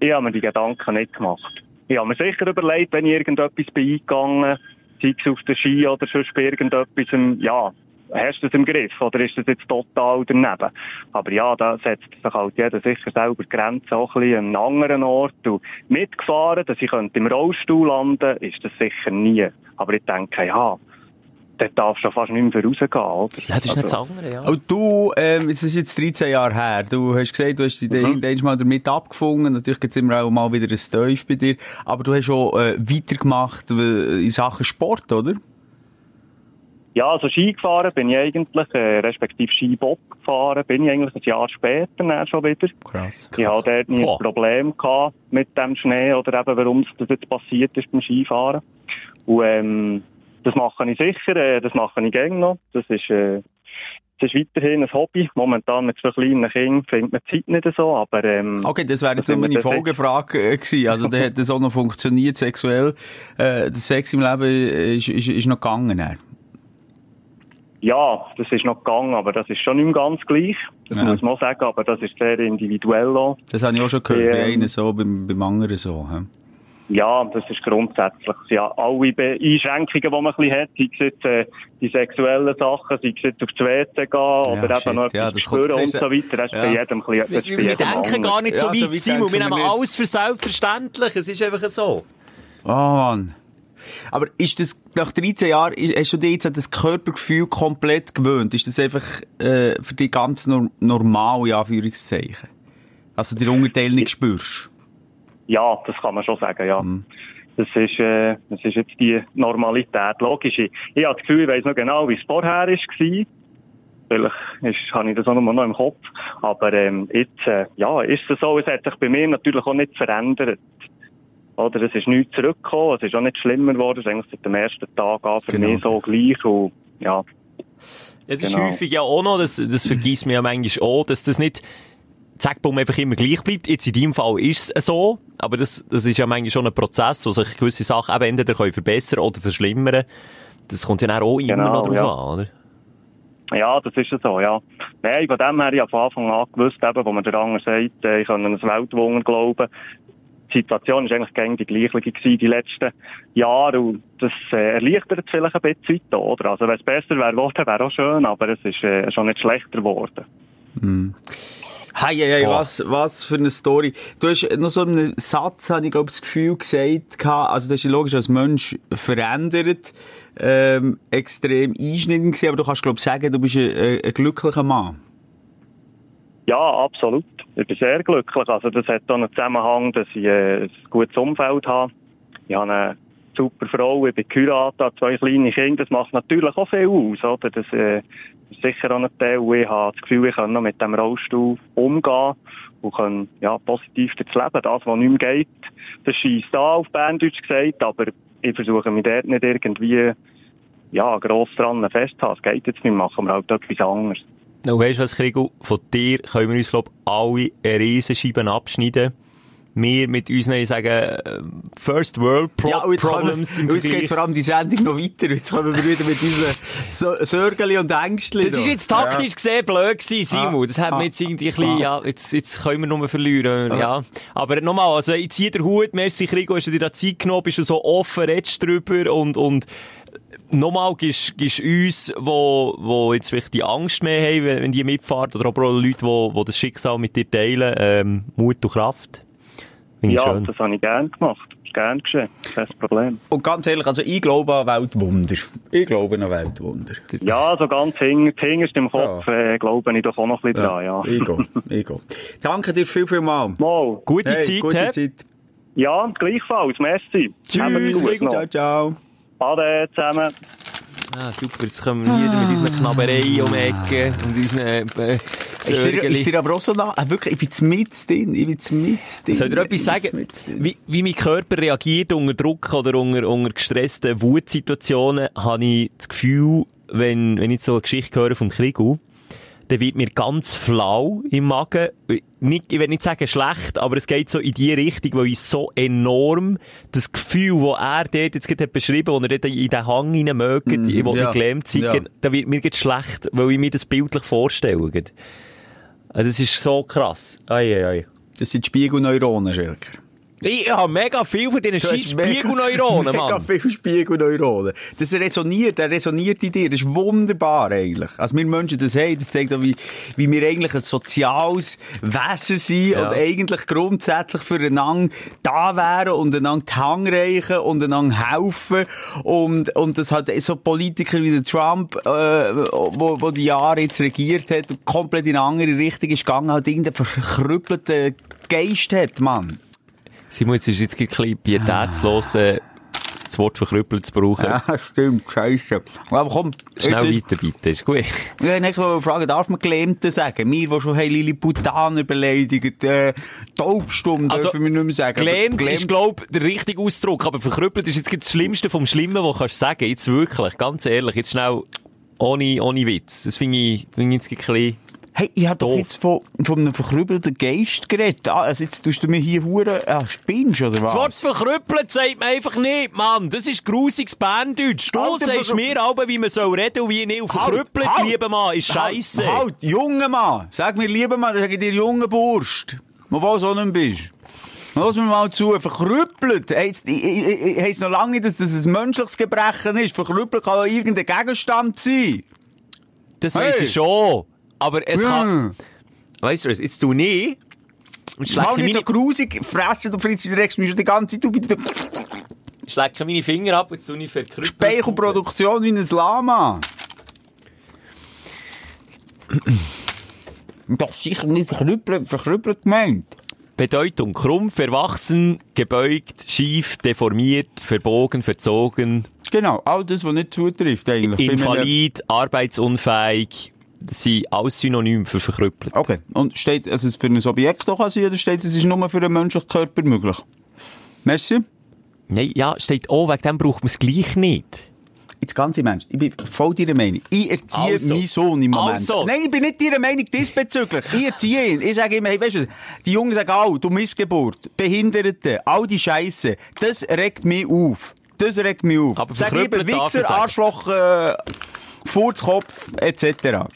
Ich habe mir die Gedanken nicht gemacht. Ich habe mir sicher überlegt, wenn ich irgendetwas bin eingegangen, sei es auf der Ski oder sonst irgendetwas, ja, hast du das im Griff oder ist das jetzt total daneben? Aber ja, da setzt sich halt jeder sicher selber Grenzen auch ein bisschen an einen anderen Ort. Und mitgefahren, dass ich könnte im Rollstuhl landen, ist das sicher nie. Aber ich denke, ja, dort darfst du fast nicht mehr rausgehen, oder? Ja, das ist nicht das Also, andere, ja. Und du, ähm, es ist jetzt 13 Jahre her, du hast gesagt, du hast dich mhm. mal damit abgefunden, natürlich gibt's immer auch mal wieder ein Steuf bei dir, aber du hast auch äh, weitergemacht äh, in Sachen Sport, oder? Ja, also Ski gefahren bin ich eigentlich, äh, respektive Skibob gefahren, bin ich eigentlich ein Jahr später dann schon wieder. Krass. Ich hatte dort nie ein Problem gehabt mit dem Schnee oder eben, warum das jetzt passiert ist beim Skifahren. Und, ähm, das mache ich sicher, äh, das mache ich gerne noch. Das ist, äh, das ist weiterhin ein Hobby. Momentan mit zwei kleinen Kindern findet man die Zeit nicht so, aber, ähm, Okay, das wäre jetzt sind meine Folgefrage äh, gewesen. Also, der hat das auch noch funktioniert, sexuell. Äh, der Sex im Leben ist, ist, ist noch gegangen. Dann. ja, das ist noch gegangen, aber das ist schon nicht ganz gleich. Das Ja. muss man auch sagen, aber das ist sehr individuell auch. Das habe ich auch schon gehört. Bei Ähm, einem so, beim, beim anderen so. hä? Ja, das ist grundsätzlich. Ja, alle Be Einschränkungen, die man ein bisschen hat, sei es jetzt, äh, die sexuellen Sachen, sei es jetzt aufs WC gehen oder shit, eben noch ja, etwas das spüren und das ist- so weiter. Das ist ja. bei jedem ein bisschen, Wir, wir denken anders. gar nicht so Ja, weit, so weit Simon. Wir wir nehmen nicht. alles für selbstverständlich. Es ist einfach so. Oh Mann. Aber ist das, nach 13 Jahren, hast du dich jetzt an das Körpergefühl komplett gewöhnt? Ist das einfach äh, für dich ganz nor normal, in Anführungszeichen? Also die Unterteil nicht spürst? Ja, das kann man schon sagen, ja. Das ist, äh, das ist jetzt die Normalität. Logisch. Ich, ich habe das Gefühl, ich weiss noch genau, wie es vorher war. Vielleicht ist, habe ich das auch noch im Kopf. Aber ähm, jetzt, äh, ja, ist es so, es hat sich bei mir natürlich auch nicht verändert. Oder es ist nichts zurückgekommen, es ist auch nicht schlimmer geworden, es ist eigentlich seit dem ersten Tag an für Genau. mich so gleich. Und, ja, Ja, das Genau. ist häufig ja auch noch, das, das vergisst man ja manchmal auch, dass das nicht Zackbaum einfach immer gleich bleibt. Jetzt in deinem Fall ist es so, aber das, das ist ja manchmal schon ein Prozess, wo sich gewisse Sachen eben entweder können verbessern oder verschlimmern. Das kommt ja dann auch immer Genau, noch drauf ja. an, oder? Ja, das ist ja so, ja. Nein, von dem her, ich habe von Anfang an gewusst, eben, wo man der andere sagt, äh, ich kann an ein Weltwunder glauben. Die Situation ist eigentlich gegen die gleiche gewesen, die letzten Jahre, und das äh, erleichtert es vielleicht ein bisschen weiter, oder? Also, wenn es besser wäre geworden, wäre auch schön, aber es ist äh, schon nicht schlechter geworden. Hey, hey, hey, Boah. was, was für eine Story. Du hast noch so einen Satz, habe ich glaube das Gefühl gesagt, gehabt. also du hast dich logisch als Mensch verändert, ähm, extrem einschnittend gewesen, aber du kannst glaube ich sagen, du bist ein, ein, ein glücklicher Mann. Ja, absolut. Ich bin sehr glücklich. Also, das hat auch einen Zusammenhang, dass ich äh, ein gutes Umfeld habe. Ich habe eine super Frau, ich bin geheiratet, zwei kleine Kinder. Das macht natürlich auch viel aus, oder? Das äh, ist sicher auch ein Teil. Und Ich habe das Gefühl, ich kann noch mit dem Rollstuhl umgehen und kann, ja, positiv durchs Leben. Das, was nicht mehr geht, das schießt da auf Berndeutsch gesagt, aber ich versuche mich dort nicht irgendwie, ja, gross dran festzuhalten. Es geht jetzt nicht, machen wir halt etwas anderes. Und weißt du was, Krigo? Von dir können wir uns, glaub alle eine Riesenscheibe abschneiden. Wir mit unseren, ich sage, First World Pro Ja, jetzt, Problems im und jetzt geht vor allem die Sendung noch weiter. Jetzt kommen wir wieder mit unseren so Sorgen und Ängsten. Das ist jetzt taktisch gesehen blöd gewesen, Simon. Ah. Das hat Ah. mir jetzt irgendwie ein bisschen, ja, jetzt, jetzt können wir nur verlieren, ja. Aber nochmal, also, ich ziehe den Hut, merci Krigo, hast du dir da Zeit genommen, bist du so offen, redest drüber und, und, nochmal gibst, gibst uns, wo, wo jetzt vielleicht die Angst mehr haben, wenn, wenn die mitfahren, oder aber auch Leute, wo, wo das Schicksal mit dir teilen, ähm, Mut und Kraft. Finde Ja, schön. das habe ich gern gemacht. Gern geschehen. Kein Problem. Und ganz ehrlich, also ich glaube an Weltwunder. Ich glaube an Weltwunder. Ja, so ganz hing, hinterst im Kopf, äh, glaube ich doch auch noch ein bisschen dran, ja. Ich gehe, ich gehe. Danke dir viel, viel mal. Mal. Gute Hey, Zeit, gute? Zeit. Ja, gleichfalls. Merci. Tschüss, ciao, ciao. Ade zusammen. Ah, super, jetzt kommen wir hier mit unseren Knabbereien um die Ecke und unseren, äh, Ist dir, ist dir aber auch so nah? Äh, wirklich, ich bin mit drin. Ich bin mit drin. Soll ich dir etwas sagen? Wie, wie mein Körper reagiert unter Druck oder unter, unter gestressten Wutsituationen, habe ich das Gefühl, wenn, wenn ich so eine Geschichte höre vom Krigu, dann wird mir ganz flau im Magen. Nicht, ich will nicht sagen schlecht, aber es geht so in die Richtung, wo ich so enorm das Gefühl, das er dort jetzt gerade hat beschrieben, wo er dort in den Hang rein mögt, ich will ja. nicht gelähmt sein, Ja. da wird mir jetzt schlecht, weil ich mir das bildlich vorstelle. Also das ist so krass. Ei, ei, ei. Das sind Spiegelneuronen, Schilker. Ich habe mega viel von diesen scheiß mega- Spiegelneuronen, Mega Mann. viel Spiegelneuronen. Das resoniert, der resoniert in dir. Das ist wunderbar, eigentlich. Also wir Menschen das haben, das zeigt auch, wie, wie wir eigentlich ein soziales Wesen sind Ja. und eigentlich grundsätzlich füreinander da wären und einander die Hand reichen und einander helfen. Und, und das hat so Politiker wie der Trump, äh, wo, wo die Jahre jetzt regiert hat, komplett in eine andere Richtung ist gegangen, halt irgendeinen verkrüppelten Geist hat, Mann. Simon, jetzt ist jetzt ein bisschen pietätslos, äh, das Wort verkrüppelt zu brauchen. Ja, stimmt, scheiße. Aber komm, Schnell weiter, bitte. Ist gut. Ich wollte fragen, darf man Gelähmte sagen? Wir, die schon haben Lilliputaner beleidigt, äh, taubstumm dürfen wir nicht mehr sagen. Also, gelähmt ist, glaub der richtige Ausdruck, aber verkrüppelt ist jetzt das Schlimmste vom Schlimmen, was kannst du sagen. Jetzt wirklich, ganz ehrlich, jetzt schnell, ohne, ohne Witz. Das finde ich, finde ich jetzt ein bisschen... Hey, ich hab doch jetzt von, von einem verkrüppelten Geist geredet. Ah, also jetzt tust du mir hier hure, ah, spinnst oder was? Das Wort verkrüppelt sagt man einfach nicht, Mann. Das ist grusiges Berndeutsch. Du Alter, sagst mir aber, wie man soll reden und wie nicht. Und verkrüppelt, lieber Mann, ist scheisse. Halt, halt, junger Mann. Sag mir, lieber Mann, sag ich dir, junge Burst. Wo du so nicht bist. Lass mir mal zu, verkrüppelt. Heisst, heisst noch lange nicht, dass das ein menschliches Gebrechen ist. Verkrüppelt kann auch irgendein Gegenstand sein. Das Hey. weiss ich schon. Aber es kann... Weißt du was, jetzt tu ich... Und Mal schlecke nicht so grusig fressen, du Fritz, du regst mich schon die ganze Zeit auf wieder schlecke meine Finger ab und jetzt tu ich verkrüppelt. Speichelproduktion wie ein Lama. Doch sicher nicht verkrüppelt, verkrüppelt gemeint. Bedeutung. Krumm, verwachsen, gebeugt, schief, deformiert, verbogen, verzogen, Genau, all das, was nicht zutrifft eigentlich. Invalid, arbeitsunfähig. Sind alles Synonyme für verkrüppelt. Okay, und steht, also es für ein Objekt auch kann sein, oder steht, es ist nur für einen menschlichen Körper möglich? Merci. Nein, ja, steht auch, wegen dem braucht man es gleich nicht. Jetzt ganz im Ernst, ich bin voll deiner Meinung. Ich erziehe Also. meinen Sohn im Moment. Also. Nein, ich bin nicht deiner Meinung diesbezüglich. Ich erziehe ihn. Ich sage immer, hey, weißt du, die Jungen sagen, oh, du Missgeburt, Behinderte, all die Scheiße. Das regt mich auf. Das regt mich auf. Aber sag darf Wichser. Arschloch, äh, Furzkopf, etc.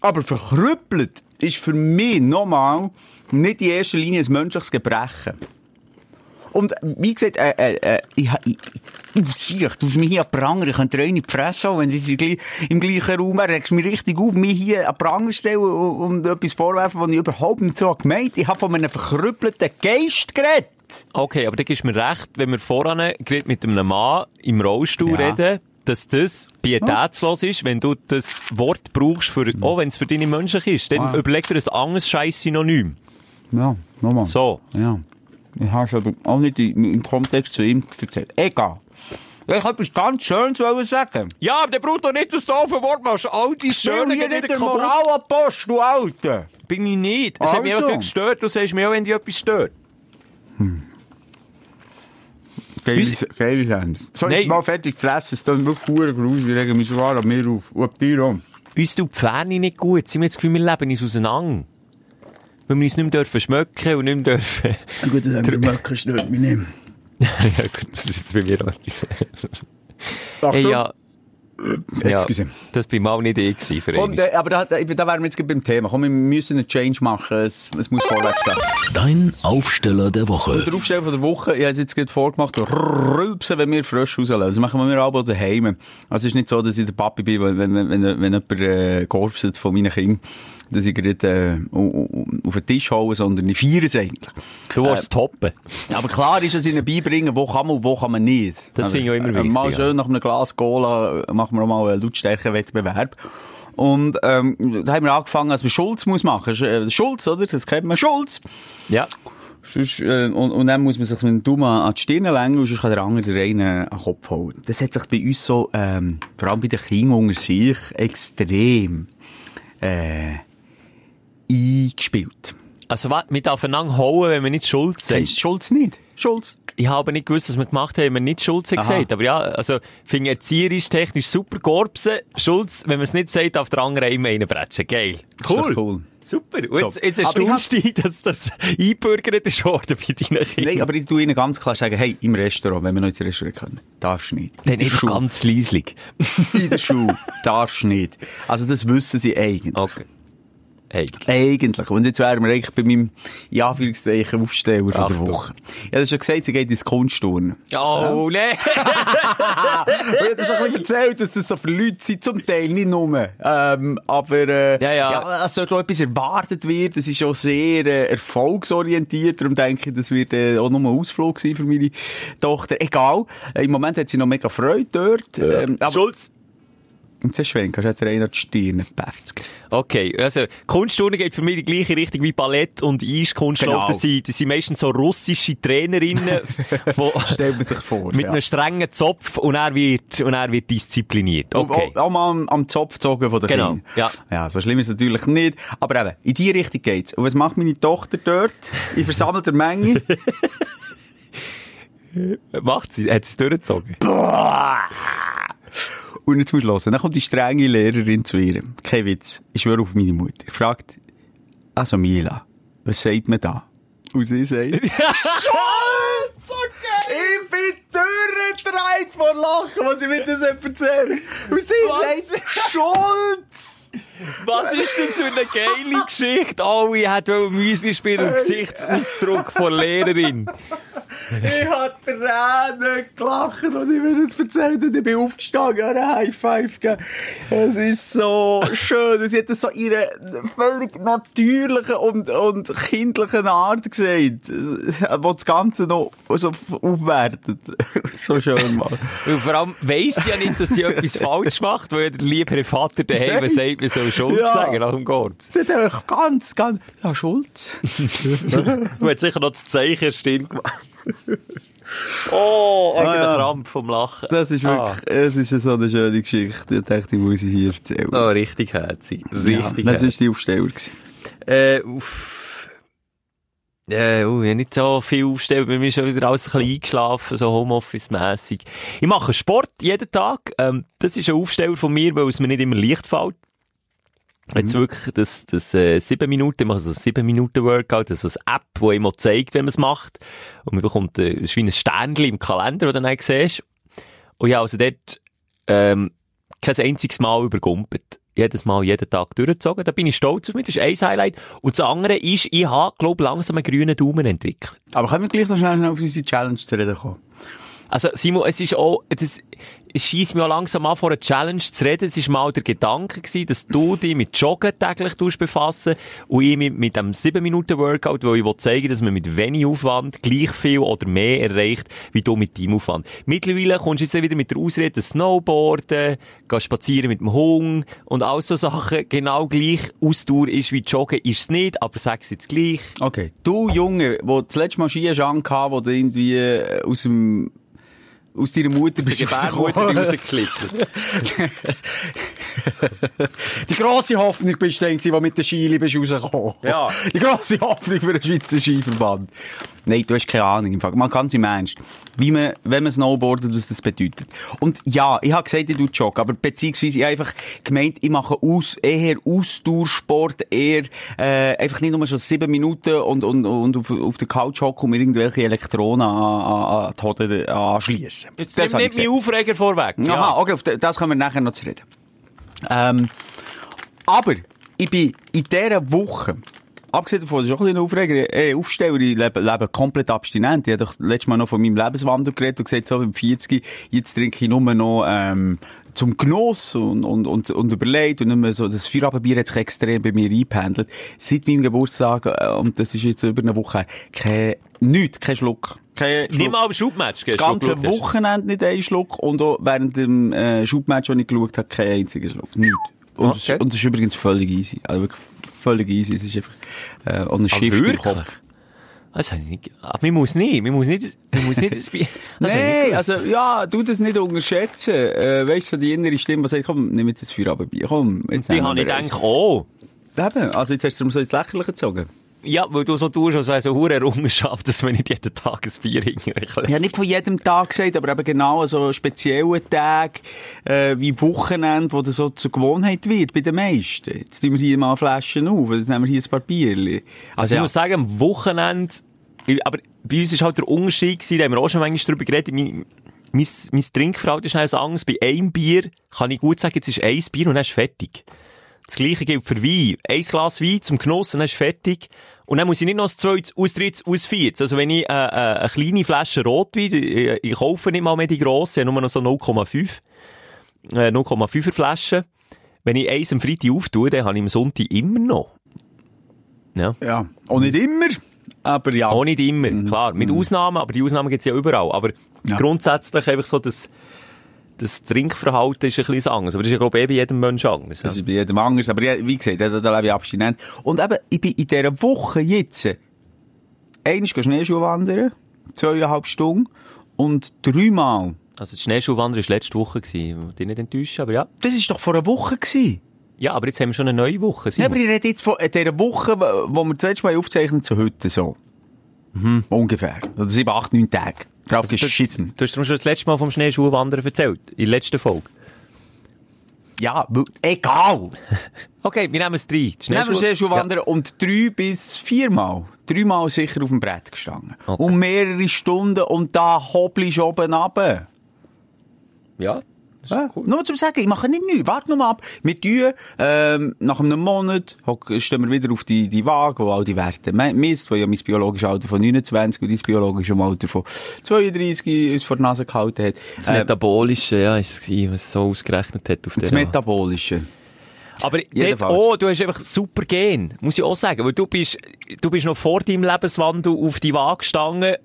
Aber verkrüppelt ist für mich nochmal nicht in erster Linie ein menschliches Gebrechen. Und wie gesagt, äh, äh, äh, ich, ich, ich, ich, du mich hier an Pranger, ich könnte dir eine Fresse wenn du im gleichen Raum regst mich richtig auf, mich hier an Pranger stellen und, und etwas vorwerfen, was ich überhaupt nicht so gemeint. Ich habe von einem verkrüppelten Geist geredet. Okay, aber da gibst du mir recht, wenn wir voran mit einem Mann im Rollstuhl Ja. reden, dass das pietätslos ist, wenn du das Wort brauchst, für, auch wenn es für deine menschlich ist, dann Ah. überleg dir ein anderes scheiß Synonym. Ja, nochmal. So. Ja. Ich habe es aber auch nicht im Kontext zu ihm erzählt. Egal. Ich habe etwas ganz Schönes sagen. Ja, aber der braucht doch nicht das doofe Wort, machst all die Ich will hier nicht der Moralapost, du Alte. Bin ich nicht. Es hat mich Also. einfach gestört, du sagst mir auch, wenn dich etwas stört. Geile Sendung. So, jetzt mal fertig gefressen. Es tut wirklich verdammt gruselig. Wir regen mich so an mir auf. Und die Büro. Uns tut die Ferne nicht gut. Sie haben das Gefühl, wir leben uns auseinander. weil wir uns nicht mehr dürfen schmecken und nicht mehr dürfen... Gut, das haben wir Möcken stört mich nicht. ja, gut, das ist jetzt bei mir auch etwas. hey, ja, ja, Excuse. das war mal nicht ich gewesen für Komm, da, aber da, da, da wären wir jetzt gerade beim Thema. Komm, wir müssen einen Change machen. Es, es muss vorwärts gehen. Dein Aufsteller der Woche. Der Aufsteller von der Woche, ich habe es jetzt gerade vorgemacht, rülpsen, wenn wir frisch rauslassen. Das machen wir aber daheim. Also es ist nicht so, dass ich der Papi bin, wenn, wenn, wenn, wenn, wenn jemand äh, korpset von meinen Kindern, dass ich gerade äh, au- au- auf den Tisch haue, sondern ich feiere es eigentlich. Du willst toppen. Aber klar ist es ihnen beibringen, wo kann man und wo kann man nicht. Das finde ich auch immer äh, wichtig, Mal ja. schön nach einem Glas Cola äh, machen wir auch mal einen Lautstärkenwettbewerb. Und ähm, da haben wir angefangen, dass man Schulz muss machen. Äh, Schulz, oder? Das kennt man. Schulz! Ja. Sonst, äh, und, und dann muss man sich mit dem Daumen an die Stirn längen und sonst kann der andere den einen an den Kopf holen. Das hat sich bei uns so, ähm, vor allem bei den Kindern unter sich, extrem äh, eingespielt. Also, was, wir dürfen einander hauen, wenn wir nicht Schuld sind. Kennst du Schulz nicht? Schulz? Ich habe nicht gewusst, was wir gemacht haben, wenn wir nicht Schulz haben gesagt. Aber ja, also, finde ich erzieherisch, technisch super Gorbsen. Schulz, wenn man es nicht sagt, auf der anderen immer reinbretschen. Geil. Das ist doch cool. Super. Und So. jetzt, jetzt erstaunst du dich, dass das einbürgert ist worden bei deinen Kindern. Nein, aber ich tu ihnen ganz klar sagen, hey, im Restaurant, wenn wir noch ins Restaurant können, darfst du nicht. Dann In nicht Schule. ganz leislich. In der Schule darfst du nicht. Also das wissen sie eigentlich. Okay. Hey. Eigentlich. Und jetzt wären wir eigentlich bei meinem, in Anführungszeichen, Aufsteller von der. Woche. Ja, das schon gesagt, sie geht ins Kunstturnen. Oh, nein. Und ich habe das schon ein bisschen erzählt, dass das so für Leute sind, zum Teil nicht nur. Ähm, aber, äh, Ja, ja. es soll auch etwas erwartet wird. Das ist auch sehr, äh, erfolgsorientiert. Darum denke ich, das wird, äh, auch nur ein Ausflug sein für meine Tochter. Egal. Äh, Im Moment hat sie noch mega Freude dort. Ähm, aber, Schulz. Und jetzt schwenkt, hast du einer die Stirn gepefft. Okay, also Kunstturnen geht für mich die gleiche Richtung wie Ballett und Eiskunstlauf. Genau. Das, sind, das sind meistens so russische Trainerinnen, die Stellt man sich vor. mit ja. einem strengen Zopf und er wird, und er wird diszipliniert. Okay. Auch, auch mal am, am Zopf gezogen von der Genau, Kinder. ja. Ja, so schlimm ist es natürlich nicht. Aber eben, in die Richtung geht's. Und was macht meine Tochter dort? In versammelter Menge? Macht sie, hat sie es durchgezogen? Und jetzt musst du hören. Dann kommt die strenge Lehrerin zu ihr. Kein Witz. Ich schwöre auf meine Mutter. Fragt, also Mila, was sagt man da? Und sie sagt, Schulz! Ich bin durchgedreht vor Lachen, was ich mir das erzählt. Und sie Was? sagt, Schulz! Was ist das für eine geile Geschichte? Oh, ich hätte wohl Müsli spielen und Gesichtsausdruck von Lehrerin. Ich hab Tränen gelacht, als ich mir das erzählt habe. Ich bin aufgestanden, habe einen High Five gegeben. Es ist so schön. Sie hat das so in ihrer völlig natürlichen und, und kindlichen Art gesagt, wo das Ganze noch so aufwertet. so schön. Und vor allem weiss sie ja nicht, dass sie etwas falsch macht, weil der liebe Vater daheim sagt, wir sollen Schuld Ja. sagen nach dem Korps. Sie hat einfach ganz, ganz, ja, Schulz. Du hast sicher noch das Zeichen stehen gemacht. Oh, Ah, irgendein ja. Krampf vom Lachen. Das ist wirklich, es ist so eine schöne Geschichte. Ich dachte, ich muss sie hier erzählen. Ah. Oh, richtig herzig. Richtig ja, das ist die Aufsteller. Äh, uff. Äh, uh, ich hab nicht so viel aufgestellt, bei mir ist schon wieder alles ein bisschen eingeschlafen, so Homeoffice-mässig. Ich mache Sport jeden Tag. Ähm, das ist ein Aufsteller von mir, weil es mir nicht immer leicht fällt. Jetzt wirklich das, das äh, 7 Minuten, ich mache so ein 7 Minuten Workout, das ist eine App, die immer zeigt, wenn man es macht. Und man bekommt, äh, es ist wie ein Sternchen im Kalender, das du dann siehst. Und ja, also dort, ähm, kein einziges Mal übergumpelt. Jedes Mal, jeden Tag durchgezogen. Da bin ich stolz auf mich. Das ist ein Highlight. Und das andere ist, ich habe, glaube langsam einen grünen Daumen entwickelt. Aber können wir gleich noch schnell auf unsere Challenge zu reden kommen? Also, Simon, es ist auch, das, es scheisst mir auch langsam an, vor einer Challenge zu reden. Es war mal der Gedanke gewesen, dass du dich mit Joggen täglich befassen und ich mit, mit dem 7-Minuten-Workout, weil ich zeigen, dass man mit wenig Aufwand gleich viel oder mehr erreicht, wie du mit deinem Aufwand. Mittlerweile kommst du jetzt wieder mit der Ausrede Snowboarden, gehst spazieren mit dem Hund und all so Sachen. Genau gleich Ausdauer ist wie Joggen, ist es nicht, aber sag's jetzt gleich. Okay. Du Junge, wo das letzte Mal Skianschang hatte, wo du irgendwie äh, aus dem aus deiner Mutter Die bist du Gebärmutter rausgekommen. rausgeschlittert. Die grosse Hoffnung bist du, die mit der Skili bist rausgekommen. Ja. Die grosse Hoffnung für den Schweizer Skiverband. Nein, du hast keine Ahnung im Fall. Man kann es im Ernst. Wie man, wenn man snowboardet, was das bedeutet. Und ja, ich habe gesagt, ich tue Joggen, aber beziehungsweise ich einfach gemeint, ich mache aus, eher Ausdauersport, eher, äh, einfach nicht nur schon sieben Minuten und, und, und auf, auf der Couch hocken und mir irgendwelche Elektronen an, an, an die Hoden Das nimm habe ich nicht meinen. Aufreger vorweg. Aha, okay, auf das können wir nachher noch zu reden. Ähm, aber ich bin in dieser Woche, abgesehen davon, das ist auch ein bisschen Aufreger, äh, Aufsteller, ich lebe, lebe komplett abstinent. Ich habe doch letztes Mal noch von meinem Lebenswandel geredet und gesagt, so im 40, jetzt trinke ich nur noch, ähm, zum Genuss und, und, und, und überlegt und nicht mehr so, das Feierabendbier hat sich extrem bei mir eingependelt. Seit meinem Geburtstag, äh, und das ist jetzt über eine Woche, her, kein, nichts, kein Schluck. Kein Nicht mal am Schubmatch. Das ganze Wochenende nicht einen Schluck und auch während dem äh, Schubmatch, das ich geschaut habe, keinen einzigen Schluck. Nichts. Und, Okay. es, und es ist übrigens völlig easy. Also wirklich völlig easy. Es ist einfach äh, auch ein Shift im? Kopf. Das habe ich nicht. Aber man muss nicht. Man muss nicht, man muss nicht das Nein, also ja, du das nicht unterschätzen. Äh, weißt du, so die innere Stimme, die sagt, komm, nimm jetzt das Feierabendbier, komm. Jetzt Die habe ich gedacht, oh. Eben, also jetzt hast du es so ins Lächerliche gezogen. Ja, weil du so tust, als wäre es eine hohe Errungenschaft, dass man nicht jeden Tag ein Bier Ich habe nicht von jedem Tag gesagt, aber eben genau so speziellen Tag, äh, wie Wochenende, wo das so zur Gewohnheit wird bei den meisten. Jetzt tun wir hier mal Flaschen auf, jetzt nehmen wir hier ein paar Bierchen. Also ich ja. muss sagen, am Wochenende, aber bei uns ist halt der Unterschied gewesen, da haben wir auch schon manchmal drüber geredet, mein, mein, mein Trinkverhalten ist also anders. Bei einem Bier kann ich gut sagen, jetzt ist ein Bier und dann ist fertig. Das Gleiche gilt für Wein. Ein Glas Wein zum Genuss und dann ist fertig. Und dann muss ich nicht noch das zweites, aus drittes, aus viertes. Also wenn ich äh, äh, eine kleine Flasche Rotwein, ich, ich kaufe nicht mal mehr die grosse, ich habe nur noch so 0,5, äh, 0,5er Flaschen. Wenn ich eins am Freitag auftue, dann habe ich am Sonntag immer noch. Ja. Ja. Und nicht immer, aber ja. Auch nicht immer, klar. Mit Ausnahmen, aber die Ausnahmen gibt's ja überall. Aber Ja. grundsätzlich einfach so, das, das Trinkverhalten ist ein bisschen anders. Aber das ist ja, glaube ich, eh bei jedem Menschen anders. Ja. Das ist bei jedem anders. Aber ja, wie gesagt, da, da lebe ich abstinent. Und eben, ich bin in dieser Woche jetzt, einmal Schneeschuh wandern, zweieinhalb Stunden, und dreimal. Also, das Schneeschuhwandern war letzte Woche, gewesen. Ich dich nicht enttäuschen, aber ja. Das ist doch vor einer Woche gewesen. Ja, aber jetzt haben wir schon eine neue Woche. Ja, Simon. aber ich rede jetzt von dieser Woche, wo wir das letzte Mal aufzeichnen, zu heute so. Ungefähr. Oder sieben, acht, neun Tage. Drauf Also, du, geschissen. du hast darum schon das letzte Mal vom Schneeschuhwandern erzählt. In der letzten Folge. Ja, egal. Okay, wir nehmen es drei. Nehmen wir Schneeschuh- Schneeschuh wandern und drei bis viermal. Dreimal sicher auf dem Brett gestanden. Okay. Und mehrere Stunden und da hoppelst du oben runter. Ja. Ja, Nur zum sagen, ich mache nicht nichts. Warte nur mal ab. Wir tun, ähm, nach einem Monat stehen wir wieder auf die, die Waage, wo all die Werte misst, wo ja mein biologisches Alter von 29 und dein biologisches Alter von 32 uns vor die Nase gehalten hat. Das Ähm, Metabolische, ja, ist es was so ausgerechnet hat auf das der Metabolische. Aber dort, oh, du hast einfach super Gen, muss ich auch sagen, weil du bist, du bist noch vor deinem Lebenswandel auf die Waage gestanden.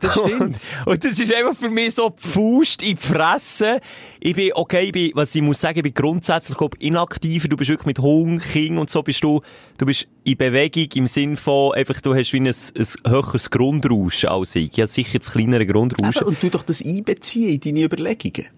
Das stimmt. Und, und das ist einfach für mich so Faust in die Fresse. Ich bin, okay, ich bin, was ich muss sagen, ich bin grundsätzlich, glaub, inaktiver. Du bist wirklich mit Hunger, Kind und so bist du, du bist in Bewegung im Sinn von, einfach, du hast wie ein, ein höheres Grundrauschen als ich. Ich habe sicher das kleinere Grundrauschen. Eben, und du doch das einbeziehen in deine Überlegungen.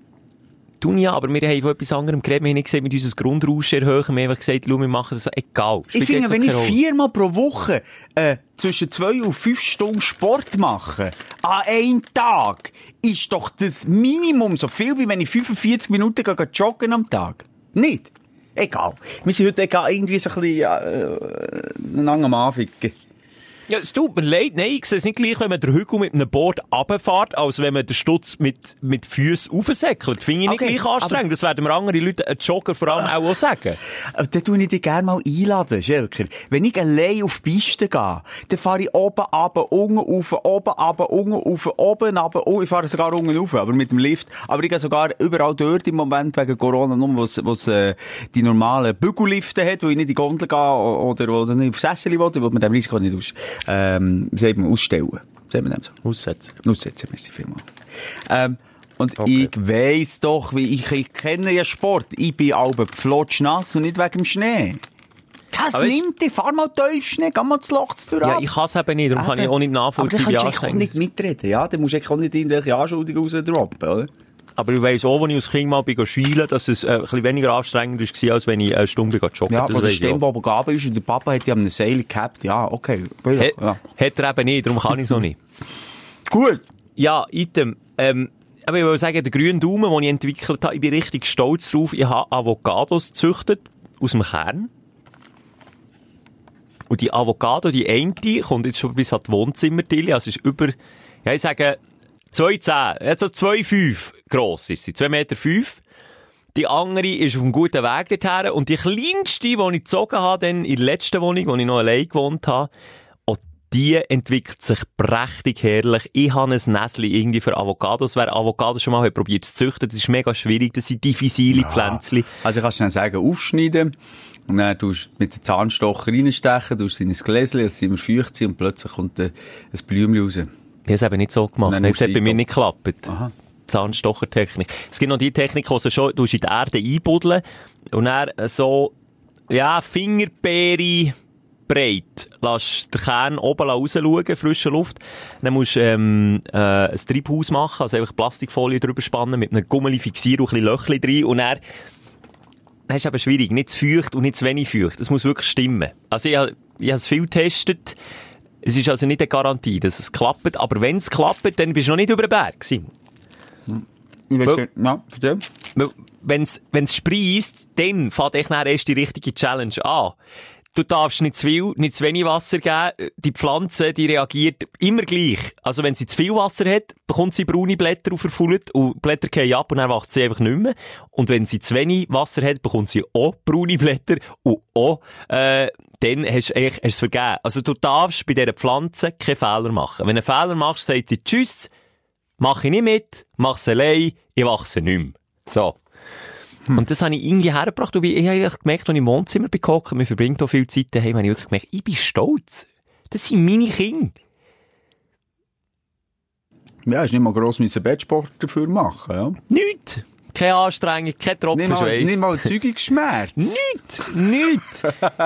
Tun ja, aber wir haben von etwas anderem geredet. Wir haben nicht gesagt, mit unserem Grundrauschen erhöhen. Wir haben einfach gesagt, schau, wir machen das so, egal. Ich finde, wenn ich viermal pro Woche äh, zwischen zwei und fünf Stunden Sport mache, an einem Tag, ist doch das Minimum so viel, wie wenn ich 45 Minuten gehe joggen am Tag. Nicht? Egal. Wir sind heute irgendwie so ein bisschen äh, einander am Anficken. Ja, es tut mir leid. Nein, ich sehe es nicht gleich, wenn man den Hügel mit einem Board runterfährt, als wenn man den Stutz mit, mit Füßen aufsäckelt. Finde ich nicht Okay, gleich anstrengend. Das werden mir andere Leute, ein Jogger vor allem auch, auch sagen. Äh, Dann tue ich dich gerne mal einladen, Schelker. Wenn ich allein auf die Piste gehe, dann fahre ich oben runter, unten rauf, oben runter, unten rauf, oben runter, oh, ich fahre sogar unten rauf, aber mit dem Lift. Aber ich gehe sogar überall dort im Moment wegen Corona, nur wo es, äh, die normalen Bügellifte hat, wo ich nicht in die Gondel gehe oder wo ich nicht auf Sessel will, wo man dem Risiko nicht aus, ähm, wie sagt man, ausstellen. Sagt man so? Aussetzen. Aussetzen, merci vielmals. Ähm, und Okay. ich weiss doch, wie ich, ich kenne ja Sport. Ich bin aber pflotschnass und nicht wegen dem Schnee. es Aber nimmt dich. Fahr mal Teufschnee, geh mal das Loch durch. Ja, ich kann es eben nicht, darum kann ich auch nicht nachvollziehen, Aber dann kannst du auch nicht mitreden, ja? Dann musst du auch nicht irgendwelche Anschuldigungen rausdroppen, oder? Aber ich weiss auch, als ich als Kind mal schielen, dass es äh, ein bisschen weniger anstrengend war, als wenn ich eine Stunde joggen. Ja, Das wo der weiss ich auch. Stimmbogen oben ist und der Papa hat ja an einem Seil gehabt. Ja, okay. Hat, Ja. hat er eben nicht, darum kann ich so nicht. Gut. Ja, Item. Ähm, aber ich will sagen, der grüne Daumen, den ich entwickelt habe, ich bin richtig stolz drauf. Ich habe Avocados gezüchtet aus dem Kern. Und die Avocado, die eine, kommt jetzt schon bis an die Wohnzimmertille. Also ist über, ja, ich sage, 2,10, also 2,5 gross ist sie, 2,5 Meter. fünf. Die andere ist auf einem guten Weg dorthin. Und die kleinste, die ich gezogen habe, dann in der letzten Wohnung, wo ich noch allein gewohnt habe, und die entwickelt sich prächtig herrlich. Ich habe ein Näsli irgendwie für Avocados. Wer Avocados schon mal hat probiert zu züchten, das ist mega schwierig. Das sind diffizile Pflänzchen. Also ich kann schnell sagen, aufschneiden. Und dann tust du mit dem Zahnstocher reinstechen, tust es in ein Gläschen, sie immer feucht sind und plötzlich kommt ein Blümchen raus. Ich habe es eben nicht so gemacht. Nein, Das hat bei mir nicht geklappt. Aha. Zahnstochertechnik. Es gibt noch die Technik, wo du schon du in die Erde einbuddeln und dann so, ja, Fingerbeere breit. Lass den Kern oben rausschauen, frische Luft. Dann musst du, ähm, äh, ein Treibhaus machen, also einfach Plastikfolie drüber spannen, mit einem Gummeli fixieren und ein bisschen Löchli drin und dann dann ist es eben schwierig. Nicht zu feucht und nicht zu wenig feucht. Das muss wirklich stimmen. Also ich, ich habe es viel getestet. Es ist also nicht eine Garantie, dass es klappt. Aber wenn es klappt, dann bist du noch nicht über den Berg, Simon. Ich weiß nicht, ja, erzähl. Wenn es spreist, dann fängt echt erst die richtige Challenge an. Du darfst nicht zu viel, nicht zu wenig Wasser geben. Die Pflanze, die reagiert immer gleich. Also wenn sie zu viel Wasser hat, bekommt sie braune Blätter aufgefüllt und die Blätter gehen ab und dann wacht sie einfach nicht mehr. Und wenn sie zu wenig Wasser hat, bekommt sie auch braune Blätter und auch, äh, dann hast du hast es vergeben. Also du darfst bei dieser Pflanze keine Fehler machen. Wenn du einen Fehler machst, sagt sie Tschüss, mach ich nicht mit, mach's allein, ich wachse nicht mehr. So. Und das habe ich irgendwie hergebracht. Und ich habe gemerkt, als ich im Wohnzimmer bin gehockt, man verbringt auch viel Zeit daheim, habe ich wirklich gemerkt, ich bin stolz. Das sind meine Kinder. Ja, hast nicht mal gross Bettsport dafür machen, ja? Nichts. Keine Anstrengung, kein Tropfen Nicht mal, Schweiß. nicht mal Zeugungsschmerz. Nicht, nicht.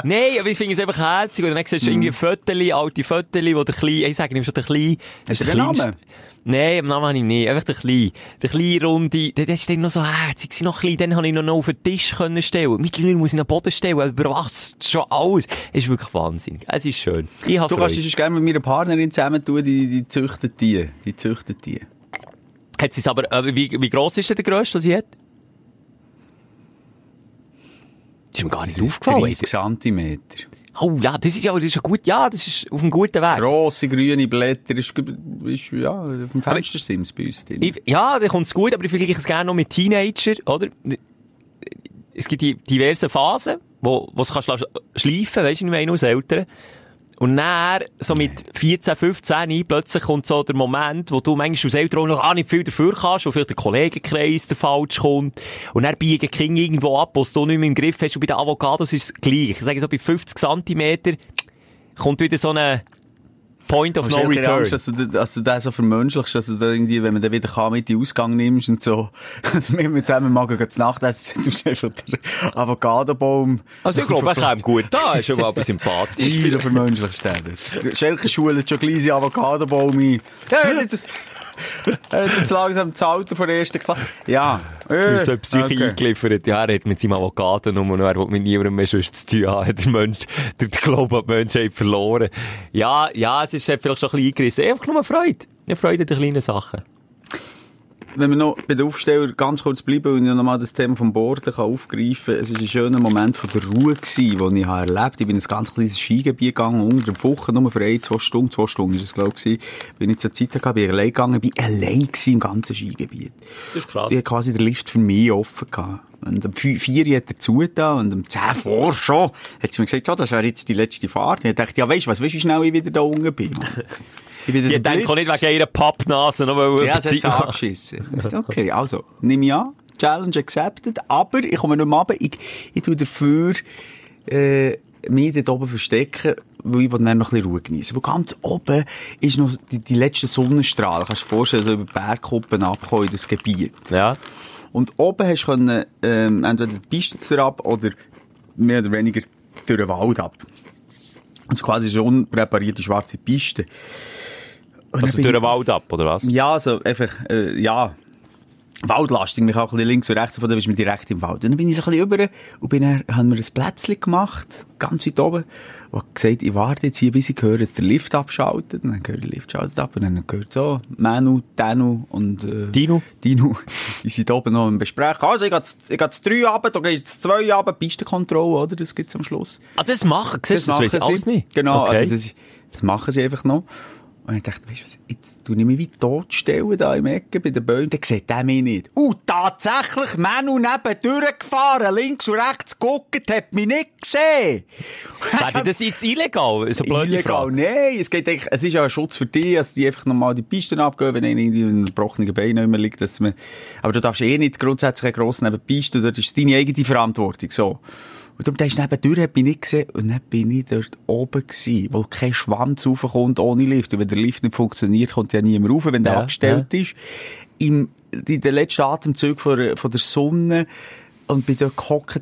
Nein, aber ich finde es einfach herzig. Und dann siehst du irgendwie Fötterli, alte Fötterli, wo der Kleine, ich sage ihm schon der Kleine. Hast du den Namen? Nein, den Namen habe ich nicht. Einfach der Kleine. Der kleine Runde, der, der ist dann noch so herzig. Sie noch klein, dann habe ich noch auf den Tisch können stellen. Mittlerweile muss ich den Boden stellen. Er überwacht schon alles. Es ist wirklich wahnsinnig. Es ist schön. Ich habe Du kannst es gerne mit meiner Partnerin zusammen tun, die, die züchtet die. Die züchtet die. Hat sie es aber, äh, wie, wie gross ist denn der grösste, was sie hat? Das ist mir gar nicht aufgefallen. 30 Zentimeter. Oh ja, das ist ja, das ist gut, ja, das ist auf einem guten Weg. Grosse grüne Blätter, ist, ist ja, auf dem Fenstersims bei uns drin. Ja, da kommt's gut, aber ich vergleiche es gerne noch mit Teenager, oder? Es gibt die diverse Phasen, wo, wo es kannst schleifen, weisst du, ich meine, als Eltern. Und dann, so mit 14, 15, plötzlich kommt so der Moment, wo du manchmal als Eltern noch gar nicht viel dafür kannst, wo vielleicht der Kollegenkreis der falsch kommt. Und dann biegen die Kinder irgendwo ab, wo du nicht mehr im Griff hast. Und bei den Avocados ist es gleich. Ich sage so, bei 50 Zentimeter kommt wieder so eine Point of No du Return. Angst, dass du, dass du den so vermenschlichst, dass du da irgendwie, wenn man dann wieder kann, mit in den Ausgang nimmst und so, dass wir zusammen mal gehen zu Nacht essen, du schon den Avocadobaum. Also ich glaube, er käme gut da, ist schon mal aber sympathisch. Bin vermenschlichst Schelke schult schon gleich Avocadobaum ein. Ja, jetzt, jetzt langsam das Alter von der ersten Klasse. Ja. Er ist so eine Psyche Okay. eingeliefert. Ja, er hat mit seinem Avocado nur noch, er will mit niemandem mehr sonst zu tun haben. Der Mensch, der Glaube an die Menschheit verloren. Ja, ja, es ist vielleicht schon ein bisschen eingerissen. Einfach nur Freude. Ja, Freude an den kleinen Sachen. Wenn wir noch bei den Aufsteller ganz kurz bleiben und ich nochmal das Thema vom Borden kann aufgreifen Es war ein schöner Moment von der Ruhe, gewesen, den ich habe erlebt habe. Ich bin in ein ganz kleines Skigebiet gegangen, unter der Woche, nur für ein, zwei Stunden, zwei Stunden ist es, glaube ich. Bin ich zur Zeit gehabt, bin allein gegangen, bin allein im ganzen Skigebiet. Das ist krass. Ich hatte quasi den Lift für mich offen gehabt. Und um 4 hat er zugetan und um 10 vor schon hat sie mir gesagt, ja, das wäre jetzt die letzte Fahrt. Und ich dachte, ja, weißt du was, weißt du, wie schnell ich wieder da unten bin? Ich Ich denke auch nicht wegen ihrer Pappnase, noch weil Ja, es hat angeschissen. Okay, also, nimm ich an. Challenge accepted. Aber ich komme nicht mehr runter. Ich, ich tue dafür, äh, mich dort oben verstecken, weil ich dann noch ein bisschen Ruhe genießen. Weil ganz oben ist noch die, die letzten Sonnenstrahlen. Kannst du dir vorstellen, so über Bergkuppen abkommen in das Gebiet. Ja. Und oben hast du können, ähm, entweder die Piste ab oder mehr oder weniger durch den Wald ab. Das ist quasi schon unpräparierte schwarze Piste. Also durch ich- den Wald ab, oder was? ja, also einfach, äh, ja, Waldlastung, mich auch ein bisschen links und rechts, von da bist du direkt im Wald. Und dann bin ich so ein bisschen rüber und bin dann, haben wir ein Plätzchen gemacht, ganz weit oben, und gesagt, ich warte jetzt hier, bis ich höre, dass der Lift abschaltet. Und dann gehört der Lift schaltet ab und dann gehört so, Manu, Danu und, äh, Dino? Dino, die sind oben noch im Besprechen. Also, ich gehe ich gehe zu drei runter, da geht zu zwei runter, Pistenkontrolle, oder? Das gibt's am Schluss. Ah, das machen, siehst du, das, ich machen alles sie. nicht. Genau, Okay. also das, das machen sie einfach noch. Und ich dachte, weißt du was, jetzt tu ich mich wie totstellen da im Ecke bei den Bäumen, dann sieht der mich nicht. Uh, tatsächlich, Manu neben durchgefahren, links und rechts geguckt, hat mich nicht gesehen. Wäre das jetzt illegal? So blöde Illegal, Frage. nein. Es, geht eigentlich, es ist ja ein Schutz für dich, dass die einfach nochmal die Pisten abgehen, wenn einer irgendwie ein gebrochenes Bein nicht mehr liegt. Dass man, aber du darfst eh nicht grundsätzlich ein gross neben die Piste, dort ist deine eigene Verantwortung, so. Und darum, der ist nebendurch, hat mich nicht gesehen, und dann bin ich dort oben gewesen, wo kein Schwanz raufkommt ohne Lift. Und wenn der Lift nicht funktioniert, kommt ja niemand rauf, wenn der Ja, angestellt ist. Im, in den letzten Atemzügen von, der- von der Sonne, und bin dort gehockt,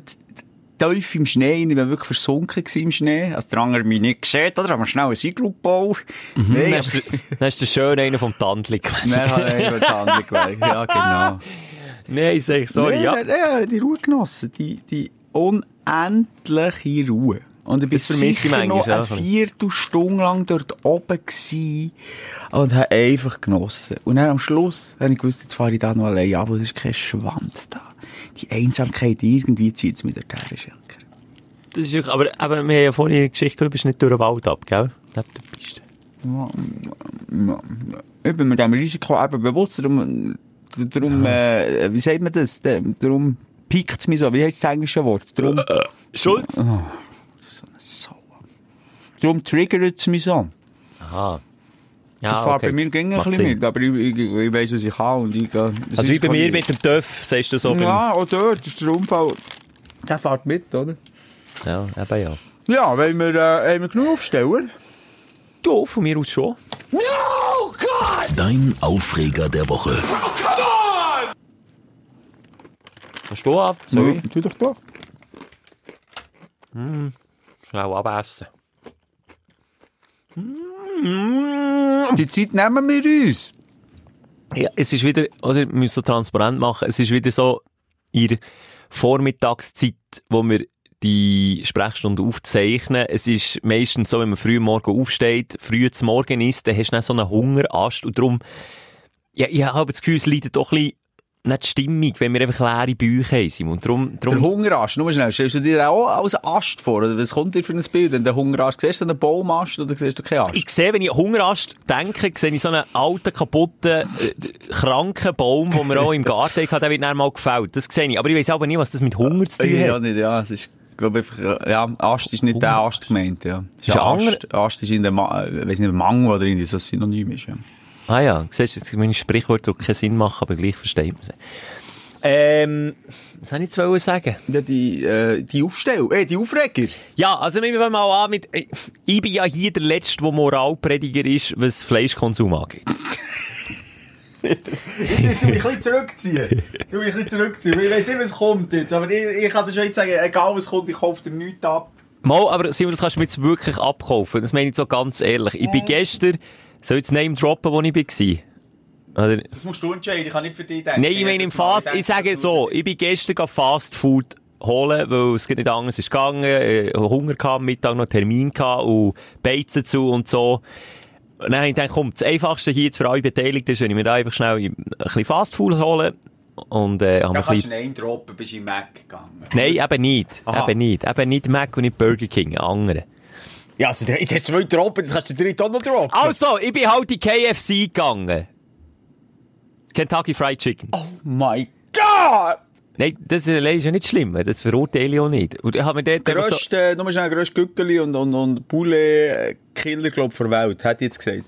tief im Schnee, ich war wirklich versunken im Schnee. Also der andere mich nicht gesehen, oder? Haben wir schnell ein Iglu gebaut. Hast du- dann hast du schön einen vom Tandli gewählt. Nein, die Hand gewählt. Ja, genau. Nein, sag ich, sorry, Nein, ja. nein, die Ruhe genossen. Die, die unendliche Ruhe. Und ich bin sicher noch eine. Viertelstunde lang dort oben gewesen und habe einfach genossen. Und dann am Schluss habe ich gewusst, jetzt fahre ich da noch allein ab, aber es ist kein Schwanz da. Die Einsamkeit irgendwie zieht es mir dort her, Schelker. Das ist, aber, aber wir haben ja vorhin eine Geschichte gehört, du bist nicht durch den Wald ab, gell? Neben der Piste. Ich bin mir dem Risiko eben bewusst, darum, darum äh, wie sagt man das? Darum piekt es mich so, wie heißt das englische Wort? Darum, Schulz? so. Darum triggert es mich so. Aha. Ja, Das fährt okay. bei mir ging ein bisschen Sinn. mit, aber ich, ich, ich weiss, was ich kann und ich es Also wie bei mir mit dem TÜV, sagst du so. beim- Ja, auch dort ist der Unfall. Der fährt mit, oder? Ja, eben ja. Ja, wenn wir, äh, haben wir genug Aufsteller? Du, von mir aus schon. Dein Aufreger der Woche. Kannst du ab? Sorry. Ja, tu doch da. Schnell abessen. Die Zeit nehmen wir uns. Ja, es ist wieder, oder, wir müssen so transparent machen, es ist wieder so, in der Vormittagszeit, wo wir die Sprechstunde aufzeichnen. Es ist meistens so, wenn man früh am Morgen aufsteht, früh zum Morgen isst, dann hast du dann so einen Hungerast und darum, ja, ich habe das Gefühl, es leidet doch ein bisschen nicht die Stimmung, wenn wir einfach leere Bäuche haben, Simon. Und darum, Der Hungerast, nur schnell, stellst du dir auch als Ast vor? Oder was kommt dir für ein Bild? Wenn du Hungerast siehst, du einen Baumast oder siehst du keinen Ast? ich sehe, wenn ich Hungerast denke, sehe ich so einen alten, kaputten, äh, kranken Baum, den wir auch im Garten hatten, der wird dann mal gefällt. Das sehe ich. Aber ich weiß aber nicht, was das mit Hunger zu tun Ja, hat. nicht, ja. Es ist, glaub ich, einfach, ja, Ast ist nicht der Ast gemeint, ja. Ist ist Ast. Ast ist in der, Ma äh, weiss nicht, Mango oder irgendwie so Synonym ist, ja. Ah ja, siehst du, jetzt meine Sprichwörter die keinen Sinn machen, aber gleich versteht man sie. Ähm, was soll ich jetzt sagen? Ja, die, äh, die Aufstell, äh, die Aufreger. Ja, also wir fangen mal an mit, äh, ich bin ja hier der Letzte, der Moralprediger ist, was Fleischkonsum angeht. Du mich ein bisschen zurückziehen. Du mich ein zurückziehen. Ich weiss nicht, was kommt jetzt, aber ich, ich kann dir schon jetzt sagen, egal was kommt, ich kaufe dir nichts ab. Mal, aber Simon, das kannst du mir jetzt wirklich abkaufen. Das meine ich so ganz ehrlich. Ich bin gestern, soll ich jetzt Name droppen, wo ich war? Oder? Das musst du entscheiden, ich kann nicht für dich denken. Nein, ich meine im Fast, ich sage so, ich bin gestern Fast Food holen, weil es nicht anders ist gegangen, äh, Hunger gehabt, am Mittag noch Termin gehabt und Beizen zu und so. Und dann habe ich gedacht, komm, das Einfachste hier jetzt für alle Beteiligten ist, wenn ich mir da einfach schnell ein bisschen Fast Food hole und, äh, Da kannst du bisschen... einen droppen, bist in Mac gegangen. Nein, eben nicht. Aha. Eben nicht. Eben nicht Mac und nicht Burger King, ein anderer. Ja, also, jetzt hast du zwei droppen, jetzt kannst du auch noch droppen. Also, ich bin halt in KFC gegangen. Kentucky Fried Chicken. Oh my God! Nein, das ist ja nicht schlimm. Das verurteile ich auch nicht. Und ich habe mir dort einfach so, Grösste, nur schnell, grösste Gückeli und, und, und Poulet-Killer, glaub, der Welt, ich jetzt gesagt.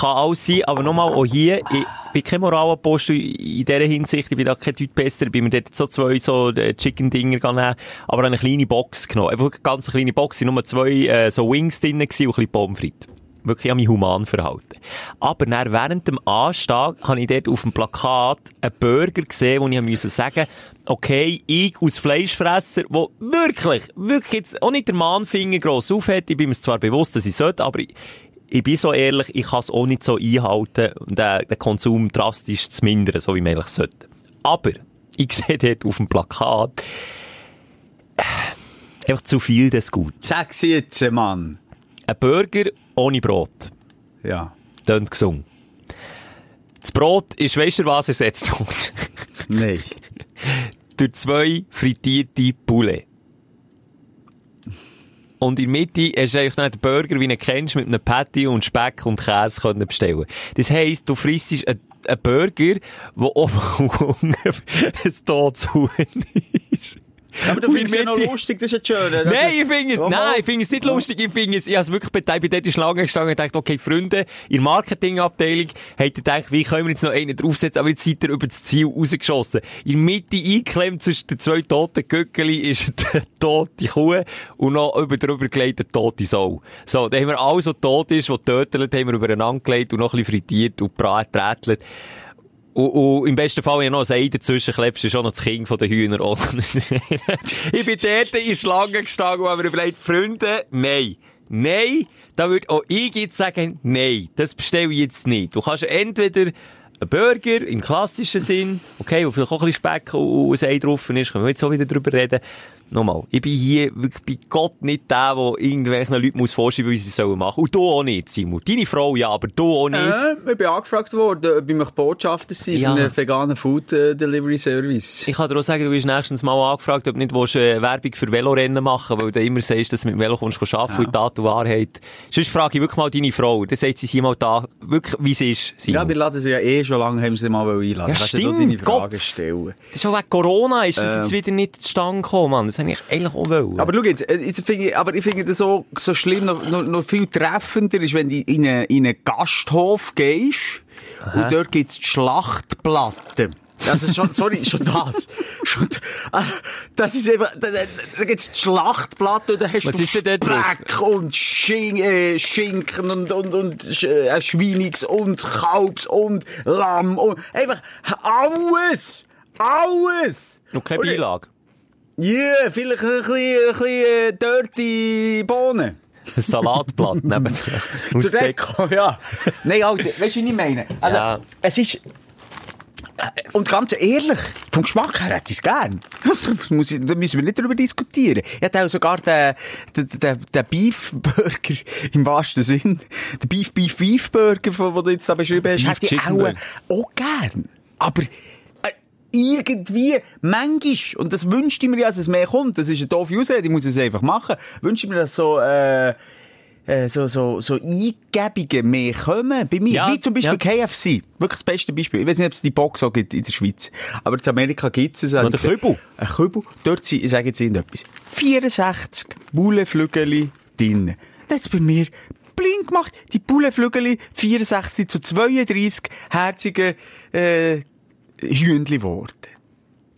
kann alles sein, aber nochmal auch hier, ich bin kein Moralapostel in dieser Hinsicht, ich bin da kein Typ besser, ich bin mir dort so zwei so äh, Chicken-Dinger genommen, aber eine kleine Box genommen. Einfach eine ganz kleine Box, sind nur zwei äh, so Wings drin und ein bisschen Pommes frites. Wirklich an mich human verhalten. Aber dann, während dem Anstieg habe ich dort auf dem Plakat einen Burger gesehen, wo ich musste sagen, okay, ich als Fleischfresser, der wirklich, wirklich jetzt auch nicht der Mahnfinger gross aufhat, ich bin mir zwar bewusst, dass ich sollte, aber ich, ich bin so ehrlich, ich kann es auch nicht so einhalten, den, den Konsum drastisch zu mindern, so wie man eigentlich sollte. Aber, ich sehe dort auf dem Plakat, äh, einfach zu viel des Gut. Sag sie jetzt, Mann. Ein Burger ohne Brot. Ja. Tönt gesungen. Das Brot ist, weisst du, was ersetzt worden? Nein. Durch zwei frittierte Poulet. Und in Mitte hast du eigentlich noch den Burger, wie du ihn kennst, mit einem Patty und Speck und Käse können bestellen. Das heisst, du frisst einen, Burger, der oben ein totes Huhn ist. Aber du findest es ja noch lustig, das ist ja schön. Nein, ich finde es, Ja, nein, mal. ich finde es nicht lustig. Ich finde es, ich habe es wirklich bin dort in Schlange gestanden und dachte, okay, Freunde, in der Marketingabteilung habt ihr gedacht, wie können wir jetzt noch einen draufsetzen, aber jetzt seid ihr über das Ziel rausgeschossen. In der Mitte eingeklemmt zwischen den zwei toten Göckeli ist eine tote Kuh und noch über drüber gelegt eine tote Sau. So, dann haben wir alles, was tot ist, was tötelt, haben wir übereinander gelegt und noch ein bisschen frittiert und brätelt. Und, und im besten Fall, wenn du noch ein Ei dazwischen klebst, ist auch noch das Kind von den Hühnern. ich bin dort in Schlange gestanden und habe mir überlegt, Freunde, nein. Nein, da würde auch ich jetzt sagen, nein, das bestelle ich jetzt nicht. Du kannst entweder einen Burger im klassischen Sinn, okay, wo vielleicht auch ein bisschen Speck und und ein Ei drauf ist, können wir jetzt auch wieder drüber reden. Nochmal, ich bin hier wirklich bei Gott nicht der, der irgendwelchen Leuten muss vorschreiben, wie sie sollen machen. Und du auch nicht, Simon. Deine Frau ja, aber du auch nicht. Äh, ich bin angefragt worden, ob ich mich Botschafter sein Ja. für einen veganen Food äh, Delivery Service. Ich kann dir auch sagen, du bist nächstens mal angefragt, ob du nicht willst, äh, Werbung für Velorennen machen weil du immer sagst, dass du mit dem Velo kommst arbeiten ja. und Tat und Wahrheit. Sonst frage ich wirklich mal deine Frau. Dann sagt sie sie mal da, wirklich, wie es ist. Simon. Ja, wir laden sie ja eh schon lange, haben sie mal einladen. Ja, du stimmt, deine Fragen stellen. das ist auch wegen Corona, ist das Ähm. jetzt wieder nicht zustande gekommen, Mann. Das habe ich eigentlich auch wollen. Aber schau jetzt, äh, jetzt finde ich, aber ich finde das so, so schlimm, noch, noch, noch viel treffender ist, wenn du in einen, in einen Gasthof gehst und dort gibt's die Schlachtplatte. Das ist schon, sorry, schon das. Schon, ah, das ist einfach, da, da, gibt's die Schlachtplatte und da hast Was du? Speck und Schin, äh, Schinken und, und, und äh, Schweinigs und Kalbs und Lamm und einfach alles! Alles! Noch keine Und- Beilage. Ja, vielleicht ein bisschen, ein bisschen äh, dirty Bohnen. Ein Salatblatt neben Aus Deck. Deko, ja. Nein, Alter, weißt du, was ich meine? Also, Ja. es ist... äh, Und ganz ehrlich, vom Geschmack her hätte ich es gern. Das muss ich, da müssen wir nicht darüber diskutieren. Ich hätte auch sogar den, den, den, den Beef-Burger, im wahrsten Sinn, den Beef-Beef-Beef-Burger, den du jetzt da beschrieben hast, Beef hätte ich auch, auch gern. Aber... Irgendwie, manchmal, und das wünschte ich mir ja, dass es mehr kommt, das ist eine doofe Ausrede, ich muss es einfach machen, wünschte ich mir, dass so, äh, äh, so, so, so Eingebungen mehr kommen bei mir. Ja, Wie zum Beispiel ja. KFC. Wirklich das beste Beispiel. Ich weiß nicht, ob es die Box auch gibt in der Schweiz. Aber in Amerika gibt es es. Oder Kübel. Ein Kübel. Dort sind, ich sage jetzt irgendetwas, 64 Bullenflügeli drin. Das hat's bei mir blind gemacht. Die Bullenflügeli 64 zu 32 herzige, äh, Hühnchen geworden.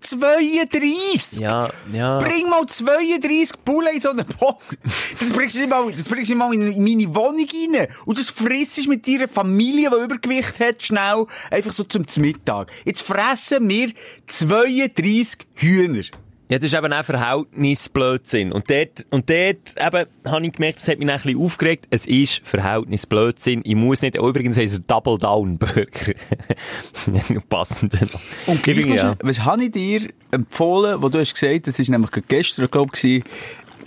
32! Ja, ja. Bring mal 32 Bullen in so eine Box. Das bringst du nicht mal, das bringst du nicht mal in meine Wohnung rein. Und das frisst mit deiner Familie, die Übergewicht hat, schnell, einfach so zum Mittag. Jetzt fressen wir 32 Hühner. Ja, das ist eben auch Verhältnisblödsinn. Und dort, und dort eben, habe ich gemerkt, das hat mich ein bisschen aufgeregt. Es ist Verhältnisblödsinn. Ich muss nicht, oh, übrigens heisst er Double Down Burger. Passend. Und Ich gleich ja. was habe ich dir empfohlen, wo du hast gesagt, das ist nämlich gestern, glaube ich,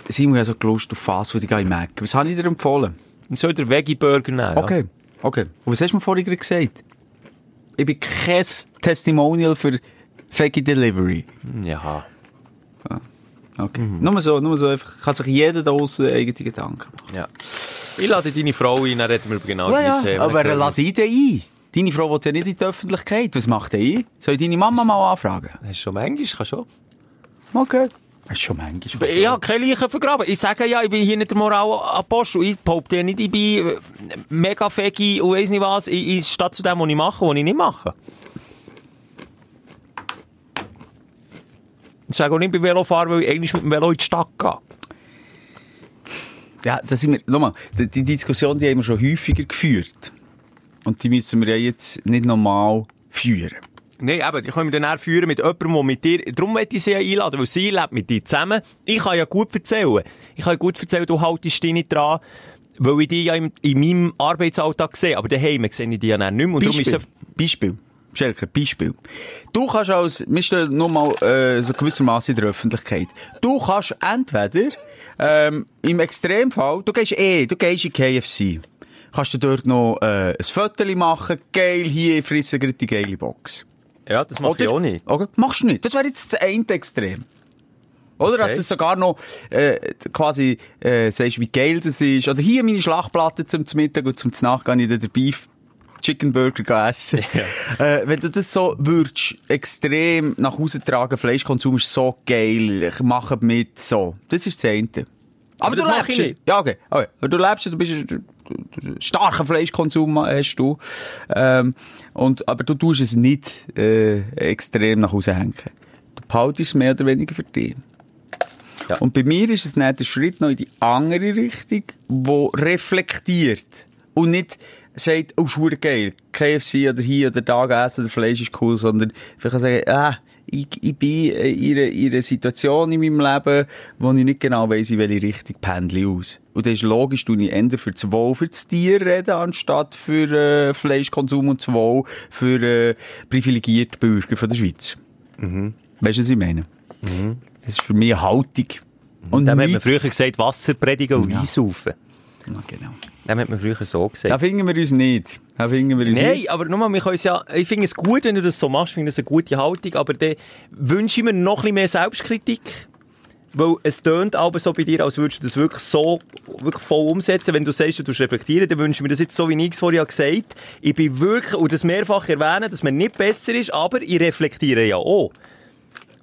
Simon hat so Lust auf Fastfood, ich gehe in Mac. Was habe ich dir empfohlen? Soll der Veggie Burger nehmen? Okay, okay. Und was hast du mir vorhin gesagt? Ich bin kein Testimonial für Veggie Delivery. Ja. Okay. Nur so, nur so einfach, kann sich jeder da draussen eigene Gedanken machen. ja. Ich lade deine Frau ein, dann reden wir über genau Ja, ja, Themen. aber lad die denn ein. Deine Frau will ja nicht in die Öffentlichkeit. Was macht die ein? Soll ich deine Mama mal anfragen? Hast du schon manchmal, kann schon. Okay. Das ist schon manchmal. Ich habe keine Leichen vergraben. Ich sage ja, ich bin hier nicht der Moralapostel. Ich behaupte ja nicht, ich bin mega fegi und weiss nicht was. Ich, ich stehe zu dem, was ich mache, was ich nicht mache. Sage auch nicht bei Velofahrer, weil ich eigentlich mit dem Velo in die Stadt gehe. Ja, das sind wir, nochmal, die, die Diskussion, die haben wir schon häufiger geführt. Und die müssen wir ja jetzt nicht normal führen. Nein, eben, die können wir dann auch führen mit jemandem, der mit dir, darum möchte ich sie ja einladen, weil sie lebt mit dir zusammen. Ich kann ja gut erzählen. Ich kann ja gut erzählen, du haltest dich nicht dran, weil ich dich ja in, in meinem Arbeitsalltag sehe. Aber daheim sehe ich dich ja nicht mehr. Und darum ist Beispiel. es, Beispiel. Schelker, Beispiel. Du kannst als, wir stehen nur mal, äh, so gewissermaßen in der Öffentlichkeit. Du kannst entweder, ähm, im Extremfall, du gehst eh, du gehst in KFC. Kannst du dort noch, äh, ein Foto machen, geil, hier, frissen gerade die geile Box. ja, das mache ich auch nicht. Okay. Machst du nicht. Das wäre jetzt das eine Extrem. Oder? Okay. Dass du sogar noch, äh, quasi, äh, sagst, wie geil das ist. Oder hier meine Schlachtplatte zum Mittag und zum Nacht gehe ich dann Beef Chicken Burger essen. Äh, wenn du das so würdest, extrem nach Hause tragen, Fleischkonsum ist so geil, ich mache mit, so. Das ist das eine. Aber, das du lebst es. nicht. Ja, okay. okay. Aber du lebst du bist, starken Fleischkonsum hast du. Ähm, und, aber du tust es nicht, äh, extrem nach Hause hängen. Du behaltest es mehr oder weniger für dich. Ja. Und bei mir ist es dann der Schritt noch in die andere Richtung, wo reflektiert. Und nicht sagt, oh, schwur geil, KFC oder hier oder da essen oder Fleisch ist cool, sondern vielleicht sagen, ah, ich, ich bin in einer, in einer Situation in meinem Leben, wo ich nicht genau weiss, in welche Richtung pendle ich aus. Und das ist logisch, du ich eher für das Wohl für das Tier reden, anstatt für äh, Fleischkonsum und das Wohl für äh, privilegierte Bürger von der Schweiz. Weißt du, was ich meine? Das ist für mich Haltung. Und Dem hat man nicht- früher gesagt, Wasser predigen und Ja. Wein saufen. Ja, genau. Dem hat man früher so gesagt. Da finden wir uns nicht. Da finden wir uns Nein, nicht. aber nochmal, wir können ja, ich finde es gut, wenn du das so machst, ich finde es eine gute Haltung, aber dann wünsche ich mir noch ein bisschen mehr Selbstkritik. Weil es tönt aber so bei dir, als würdest du das wirklich so, wirklich voll umsetzen. Wenn du sagst, du reflektieren, dann wünsche ich mir das jetzt so, wie ich es vorher gesagt habe. Ich bin wirklich, und das mehrfach erwähnen, dass man nicht besser ist, aber ich reflektiere ja auch.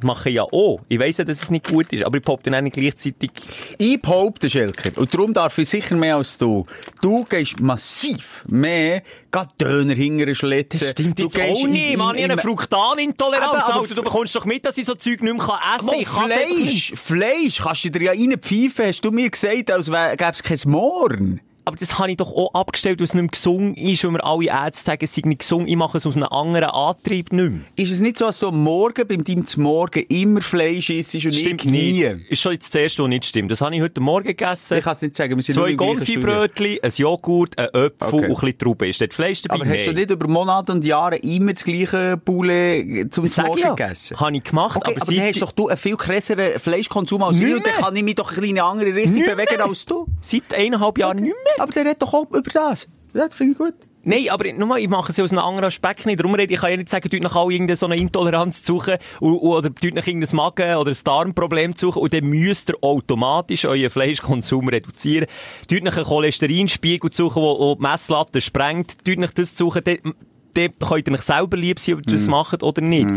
Mache ja auch. Ich weiss ja, dass es nicht gut ist, aber ich pop dann gleichzeitig Ich behaupte, Schelker, und darum darf ich sicher mehr als du. Du gehst massiv mehr, gerade Döner hingern schlitzen. Das stimmt du jetzt auch nicht, Mann. Ich habe eine Fruktanintoleranz. Aber Alter. Du bekommst doch mit, dass ich so Zeug nicht mehr essen kann. Aber Ich kann. Fleisch, Fleisch kannst du dir ja reinpfeifen, hast du mir gesagt, als gäbe es kein Morgen. Aber das habe ich doch auch abgestellt, weil es nicht mehr gesund ist, weil wir alle Ärzte sagen, es sei nicht gesund. Ich mache es aus einem anderen Antrieb nicht mehr. Ist es nicht so, dass du am Morgen, beim deinem Morgen immer Fleisch isst und Stimmt nie? nicht. Ist schon jetzt das erste, was nicht stimmt. Das habe ich heute Morgen gegessen. Ich kann es nicht sagen, wir sind Zwei. Gonfi-Brötchen, ein Joghurt, ein Äpfel Okay. und ein bisschen Trauben. Ist dort Fleisch dabei? Aber hast du nicht über Monate und Jahre immer das gleiche Poulet zum Sag Morgen ja. gegessen? Habe ich gemacht, Okay, aber aber, dann hast doch du einen viel krasseren Fleischkonsum als ich und dann kann ich mich doch ein bisschen in eine andere Richtung bewegen als du. Seit eineinhalb Jahren nicht mehr. Aber der redet doch auch über das. Ja, das finde ich gut. Nein, aber nochmal, ich mache es ja aus einem anderen Aspekt nicht. Darum rede ich, ich kann ja nicht sagen, tut nach irgendeine so eine Intoleranz zu suchen oder tut nach irgendein Magen- oder ein Darmproblem zu suchen und dann müsst ihr automatisch euren Fleischkonsum reduzieren. Tut nach einen Cholesterinspiegel zu suchen, wo, wo die Messlatte sprengt. Tut nach das zu suchen, dann, dann könnt ihr euch selber lieb sein, ob ihr das macht oder nicht. Das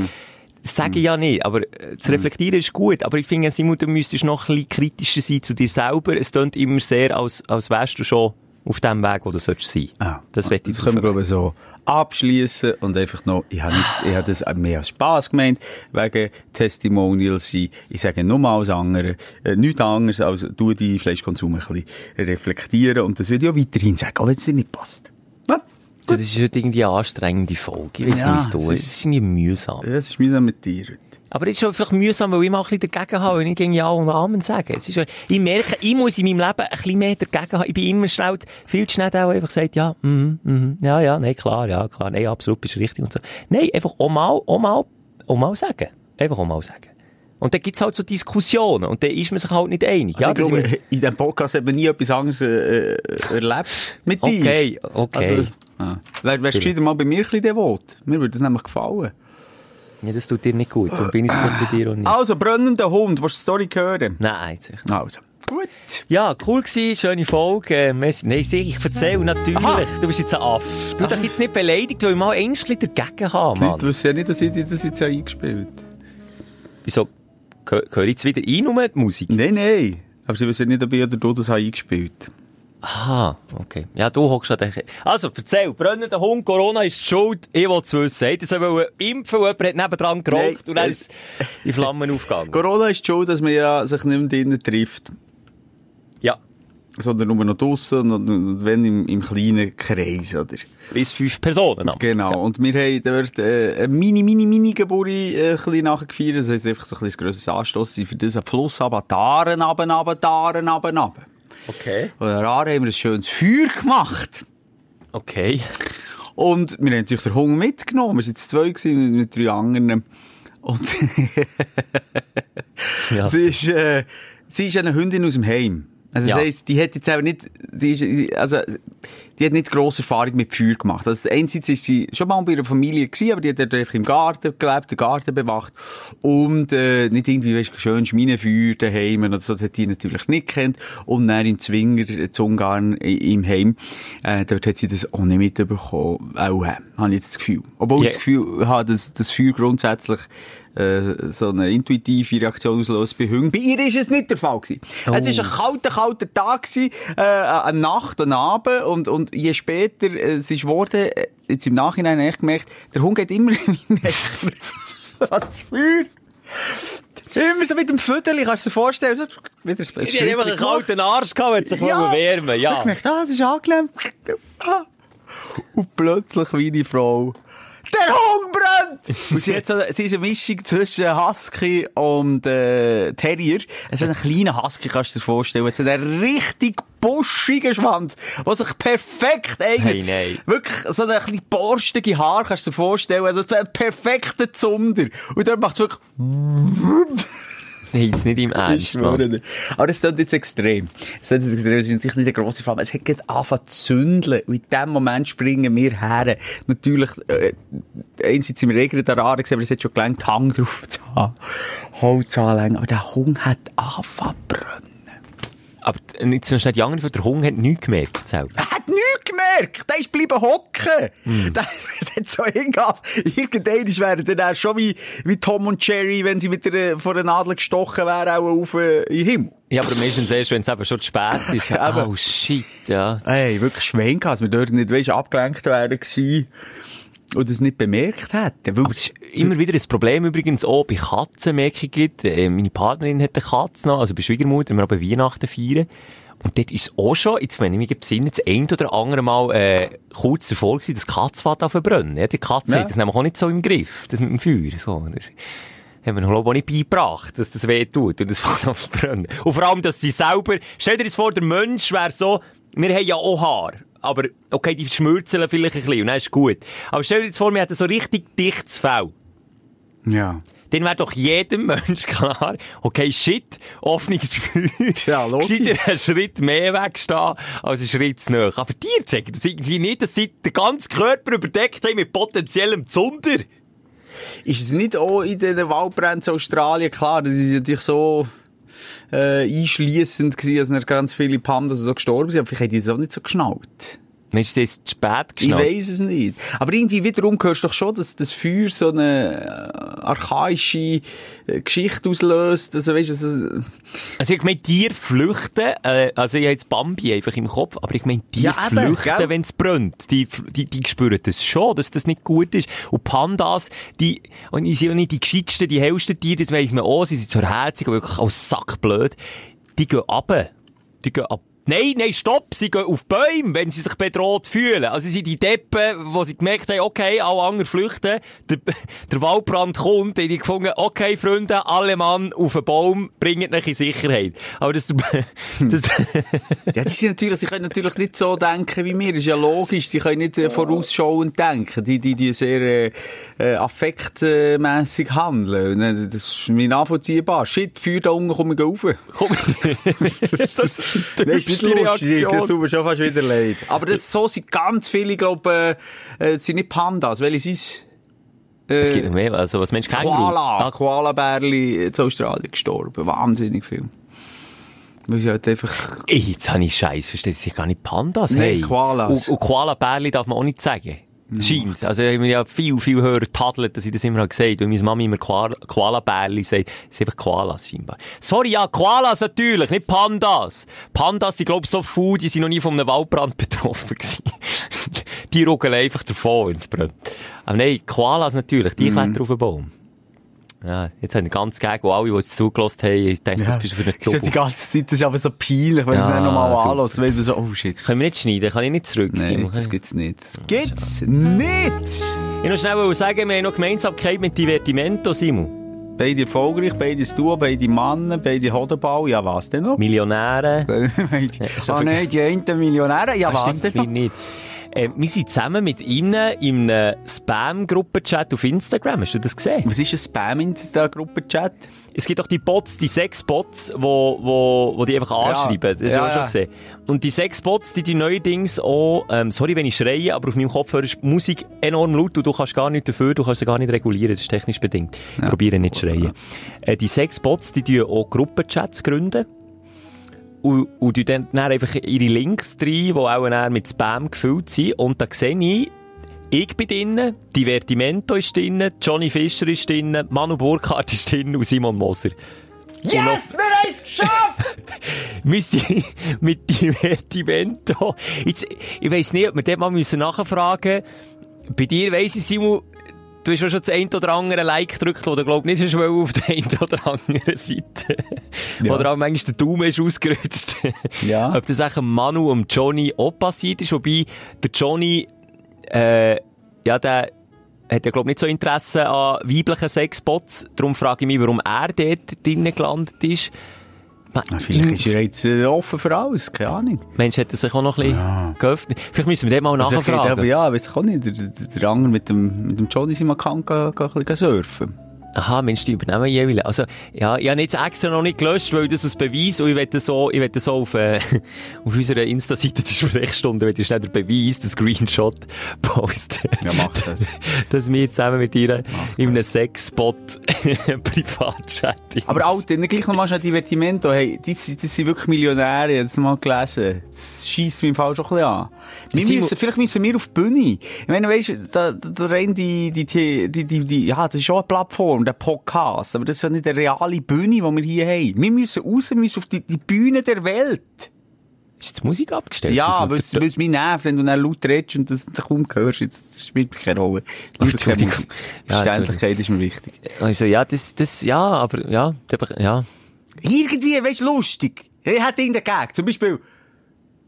sage ich ja nicht, aber äh, zu reflektieren ist gut. Aber ich finde, Simon, du müsstest noch ein bisschen kritischer sein zu dir selber. Es klingt immer sehr, als, als wärst du schon auf dem Weg, wo du sollst sein. Ah, das wette ich Das können wir, glaube ich, so abschließen und einfach noch, ich habe nicht, ich habe das mehr als Spass gemeint, wegen Testimonials sein. Ich sage nur mal als andere, äh, nichts anderes, als du deinen Fleischkonsum ein bisschen reflektieren und das würde ich auch weiterhin sagen, auch wenn es dir nicht passt. Ja, Du, das ist heute irgendwie eine anstrengende Folge. Ich weiss Ja, nicht, es es ist. Es irgendwie mühsam. das ist mühsam mit dir heute. Aber es ist schon vielleicht mühsam, weil ich mal ein bisschen dagegen habe, wenn ich gegen Ja und Amen sage. Es ist, ich merke, ich muss in meinem Leben ein bisschen mehr dagegen haben. Ich bin immer schnell, viel zu schnell auch einfach gesagt, ja, mhm, mhm, ja, ja, nein, klar, ja, klar, nein, absolut, bist richtig und so. Nein, einfach auch mal, auch mal, auch mal sagen. Einfach auch mal sagen. Und dann gibt's halt so Diskussionen und dann ist man sich halt nicht einig. Also ja, ich glaube, wir- in diesem Podcast hat man nie etwas anderes äh, erlebt mit dir. Okay, okay. Also, ah. Wär, wärst du mal bei mir ein bisschen devot? Mir würde das nämlich gefallen. ja, das tut dir nicht gut. Und bin ich es bei dir auch nicht. Also, brennender Hund, willst du die Story hören? Nein, jetzt echt. Also. Gut. Ja, cool gsi, schöne Folge. Äh. Nein, ich erzähle natürlich. Aha. Du bist jetzt ein Aff. Du dich jetzt nicht beleidigt, weil ich mal Ängstchen dagegen habe, Die Mann. Leute wissen ja nicht, dass ich dir das jetzt eingespielt Wieso? Höre ich jetzt wieder ein, um die Musik? Nein, nein. Aber sie wissen nicht, ob ich oder du das eingespielt Aha, okay. Ja, du hockst an den... Also, erzähl. Brennender Hund, Corona ist die schuld. Ich will es wissen. Ich soll impfen, jemand hat nebendran geraucht Nein, und dann das- ist die Flammen aufgegangen. Corona ist schon, dass man ja sich nicht mehr drinnen trifft. Ja. sondern nur noch draussen und, wenn im, im kleinen Kreis, oder? Bis fünf Personen. aber. Genau. Und wir haben dort äh, eine mini, mini, mini Geburt äh, ein bisschen nachgefeiert. Das heisst einfach so ein bisschen grosses Anstoss. Für das einen Fluss runter, Taren runter, runter, Taren runter, runter. Okay. Und an Aare haben wir ein schönes Feuer gemacht. Okay. Und wir haben natürlich den Hunger mitgenommen. Wir waren jetzt zwei gewesen, mit drei anderen. Und Ja. sie ist, äh, sie ist eine Hündin aus dem Heim. Also das Ja. heisst, die hat jetzt eben nicht, die ist, also, die hat nicht grosse Erfahrung mit Feuer gemacht. Also einerseits ist sie schon mal bei ihrer Familie gewesen, aber die hat einfach im Garten gelebt, den Garten bewacht. Und, äh, nicht irgendwie, weißt du, schön Schminenfeuer daheim oder so, das hat die natürlich nicht kennt. Und dann im Zwinger, äh, zu Ungarn, i- im Heim, äh, dort hat sie das auch nicht mitbekommen. Auch, äh, habe ich jetzt das Gefühl. Obwohl Ja. ich das Gefühl habe, dass das Feuer grundsätzlich, äh, so eine intuitive Reaktion auslöst bei Hunden. Bei ihr ist es nicht der Fall gewesen. Es ist ein kalter, kalter Tag gewesen, äh, eine Nacht, ein Abend und, und je später äh, es ist geworden, äh, jetzt im Nachhinein habe ich gemerkt, der Hund geht immer näher an das Feuer. Immer so mit dem Viertel, kannst du dir vorstellen, so, wieder ein Die hat einfach einen kalten Arsch gehabt, wenn sich Ja. wärmen Ich Ja. habe gemerkt, ah, das ist angenehm. Und plötzlich meine Frau, der Hund brennt! Und sie, hat so, sie ist eine Mischung zwischen Husky und äh, Terrier. So einen kleinen Husky kannst du dir vorstellen. Hat so einen richtig buschigen Schwanz, der sich perfekt Hey, eigentlich... nein. Wirklich so eine bisschen borstige Haar kannst du dir vorstellen. Also ein perfekter Zunder. Und dort macht es wirklich... Nein, nicht im Ich Ernst, schwöre Mann. dir. Aber ist jetzt extrem. Ist jetzt extrem. Es ist natürlich nicht eine grosse Flamme. Es hat gerade angefangen zu zündeln. Und in dem Moment springen wir her. Natürlich, äh, einerseits sind wir der Aare gesehen, aber es hat schon gelangt, Hang drauf zu haben. Holz anlegen. Aber der Hund hat angefangen zu brennen. Aber jetzt noch schnell die anderen, der Hunger hat nichts gemerkt selber. Er hat nichts gemerkt. Der ist bleiben hocken. Hm. Der, hat so hingehauen. Irgendwann wäre der schon wie, wie Tom und Jerry, wenn sie mit der, von der Nadel gestochen wären, auch auf, äh, in den Himmel. Ja, aber meistens erst, wenn es eben schon zu spät ist. Oh, shit, ja. Ey, wirklich Schwein gehabt, dass wir dort nicht, weisst, abgelenkt werden gewesen und es nicht bemerkt hätten. Weil, Aber es ist immer wieder ein Problem übrigens auch bei Katzen, merke ich gerade. Äh, meine Partnerin hat eine Katze noch, also bei Schwiegermutter, wir haben Weihnachten feiern. Und dort ist auch schon, jetzt wenn ich mich besinne, das ein oder andere Mal äh, kurz davor gewesen, dass die Katze an verbrennen. Ja, die Katze Ja. hat das nämlich auch nicht so im Griff, das mit dem Feuer. So. Das haben wir noch glaube ich, auch nicht beigebracht, dass das weh tut und das fängt an zu brennen. Und vor allem, dass sie selber, stell dir jetzt vor, der Mensch wäre so, wir haben ja auch Haar. Aber, okay, die schmürzeln vielleicht ein bisschen und dann ist gut. Aber stell dir jetzt vor, wir hätten so richtig dichtes Fell ja. Dann wäre doch jedem Mensch klar, okay, shit, offenes Feuer. Ja, logisch. Einen Schritt mehr wegstehen, als einen Schritt zu nahe. Aber dir zeigen das irgendwie nicht, dass sie den ganzen Körper überdeckt haben mit potenziellem Zunder. Ist es nicht auch in den Waldbränden in Australien klar, das ist natürlich so, äh, einschliessend gewesen, dass ganz viele Pandas so gestorben sind, aber vielleicht haben die das auch nicht so geschnallt. Das ist zu spät Ich geschnallt. weiss es nicht. Aber irgendwie wiederum hörst du doch schon, dass das Feuer so eine äh, archaische äh, Geschichte auslöst. Also, weißt, du, also, Also ich meine, Tiere flüchten, äh, also ich habe jetzt Bambi einfach im Kopf, aber ich meine, Tiere Ja, flüchten, wenn es brennt. Die, die, die spüren das schon, dass das nicht gut ist. Und Pandas, die, und die sind ja nicht die gescheitsten, die hellsten Tiere, das weiss man auch, sie sind zwar herzig, aber wirklich auch sackblöd. Die gehen ab. Die gehen ab. Nein, nein, stopp! Sie gehen auf Bäume, wenn sie sich bedroht fühlen. Also sie sind die Deppen, wo sie gemerkt haben, okay, alle anderen flüchten, der, der Waldbrand kommt, haben die gefunden, okay, Freunde, alle Mann auf einen Baum, bringen euch in Sicherheit. Aber das, das, ja, die sind natürlich, die können natürlich nicht so denken wie wir. Das ist ja logisch. Die können nicht äh, vorausschauend denken. Die, die, die sehr, äh, äh, affektmässig handeln. Äh, Das ist mir nachvollziehbar. Shit, Feuer da unten, komm, ich rauf. komm, das die Das ist dümmste lustig, das Reaktion. tut mir schon fast wieder leid. Aber das, so sind ganz viele, glaube äh, äh, sind nicht Pandas. Welche sind es? Es gibt noch mehr, also was Mensch Känguru? Koala. Ah, Koala-Bärli in Australien gestorben. Wahnsinnig viel. Weil sie halt einfach... Ey, jetzt habe ich Scheiß, verstehst du? Ich gar nicht Pandas. Nein, hey. Koalas. Und, und Koala-Bärli darf man auch nicht sagen. Scheint. Also, ich habe ja viel, viel höher tadelt, dass ich das immer habe gesagt. Und meine Mami immer Koala- Koala-Bärli sagt, es sind einfach Koalas scheinbar. Sorry, ja, Koalas natürlich, nicht Pandas. Pandas sind, glaub ich, so faul, die sind noch nie von einem Waldbrand betroffen gewesen. die ruckeln einfach davon, wenn es brennt. Aber nein, Koalas natürlich, die klettern auf den Baum. Ja, jetzt haben die ganz gegen, wo alle, die es zugelassen haben, ich denke, das bist du für einen So die ganze Zeit, das ist aber so peinlich, wenn Ja, ich es dann nochmal anlasse, weil du so, oh shit. Können wir nicht schneiden? Kann ich nicht zurück, Nein, Simon? das gibt's nicht. Das gibt's nicht! Ich noch schnell sagen, wir haben noch Gemeinsamkeit mit Divertimento, Simon. Beide erfolgreich, beide Duo, beide Männer, beide Hodenball, ja was denn noch? Millionäre. oh nein, die einen Millionäre, ja Das was denn noch? nicht. Äh, wir sind zusammen mit ihnen in einem Spam-Gruppenchat auf Instagram. Hast du das gesehen? Was ist ein Spam in der Gruppenchat? Es gibt doch die Bots, die sechs Bots, wo, wo, wo die einfach anschreiben. Das hast du Ja, auch schon ja. gesehen. Und die sechs Bots, die die neuerdings auch, ähm, sorry, wenn ich schreie, aber auf meinem Kopfhörer ist die Musik enorm laut und du kannst gar nicht dafür, du kannst sie gar nicht regulieren, das ist technisch bedingt. Ich probiere nicht zu schreien. Äh, die sechs Bots, die tun auch Gruppenchats gründen. Und, und die dann, dann einfach ihre Links rein, die auch dann mit Spam gefüllt sind. Und da sehe ich, ich bin drinnen, Divertimento ist drinnen, Johnny Fischer ist drinnen, Manu Burkhardt ist drinnen und Simon Moser. Yes, wir haben es geschafft! Wir sind mit Divertimento. Jetzt, ich weiss nicht, ob wir dort mal müssen nachfragen müssen. Bei dir weiss ich, Simon, du hast schon das ein oder andere Like gedrückt, wo du glaub nicht hast auf der einen oder anderen Seite. Ja. Oder auch manchmal der Daumen ist ausgerutscht. Ja. Ob das eigentlich Manu und Johnny auch passiert ist, wobei der Johnny, äh, ja, der hat ja, glaub nicht so Interesse an weiblichen Sexbots. Darum frage ich mich, warum er dort drinnen gelandet ist. Na, vielleicht ist er jetzt äh, offen für alles, keine Ahnung. Mensch, er sich auch noch ein bisschen geöffnet. Vielleicht müssen wir den mal Vielleicht geht aber, nachfragen. ja, weiss ich auch nicht, der, der, der andere mit dem, mit dem Johnny sind mal kann, kann, kann surfen. Aha, Mensch, die übernehmen jeweils. Also, ja, ich habe jetzt extra noch nicht gelöscht, weil das als Beweis, und ich werde so, ich werde so auf, äh, auf unserer Insta-Seite der Sprechstunde, werde ich schnell den Beweis, den Screenshot posten. Ja, mach das. Dass wir zusammen mit ihr in einem Sexspot Privatchat Aber Alter, dann gleich nochmal schnell Divertimento, hey, die, sind- die sind wirklich Millionäre, ich habe das mal gelesen. Das scheisst mir im Fall schon ein bisschen an. Wir müssen, vielleicht müssen wir auf die Bühne. Ich meine, weisst, da, da, da rein die, die, die, die, die, die, ja, das ist schon eine Plattform, der Podcast, aber das ist ja nicht eine reale Bühne, die wir hier haben. Wir müssen raus, wir müssen auf die, die Bühne der Welt. Ist jetzt Musik abgestellt? Ja, weil es mich nervt, wenn du dann laut redest und das kaum hörst, jetzt das spielt keine Rolle. Musik. Ja, Verständlichkeit ist mir wichtig. Also, ja, das, das, ja, aber, ja, ja. Irgendwie, weißt du, lustig. Ich hätte irgendeinen Gag. Zum Beispiel,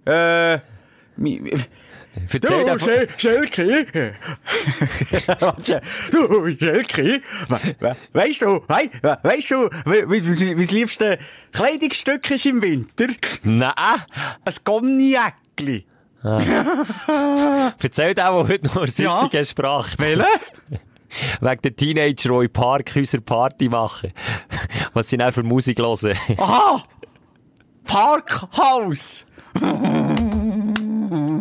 äh, Erzähl Du, Schel Schelke. Du, Schelke. We we weißt du, wei we weißt du, wie das liebste Kleidungsstück ist im Winter? Nein! Ein Gomniäckli. Erzähl dir auch, heute noch eine Sitzung Ja. gebracht. Welche? Wegen den Teenager, die in Parkhäuser Party machen. Was sie dann für Musik hören. Aha! Parkhaus!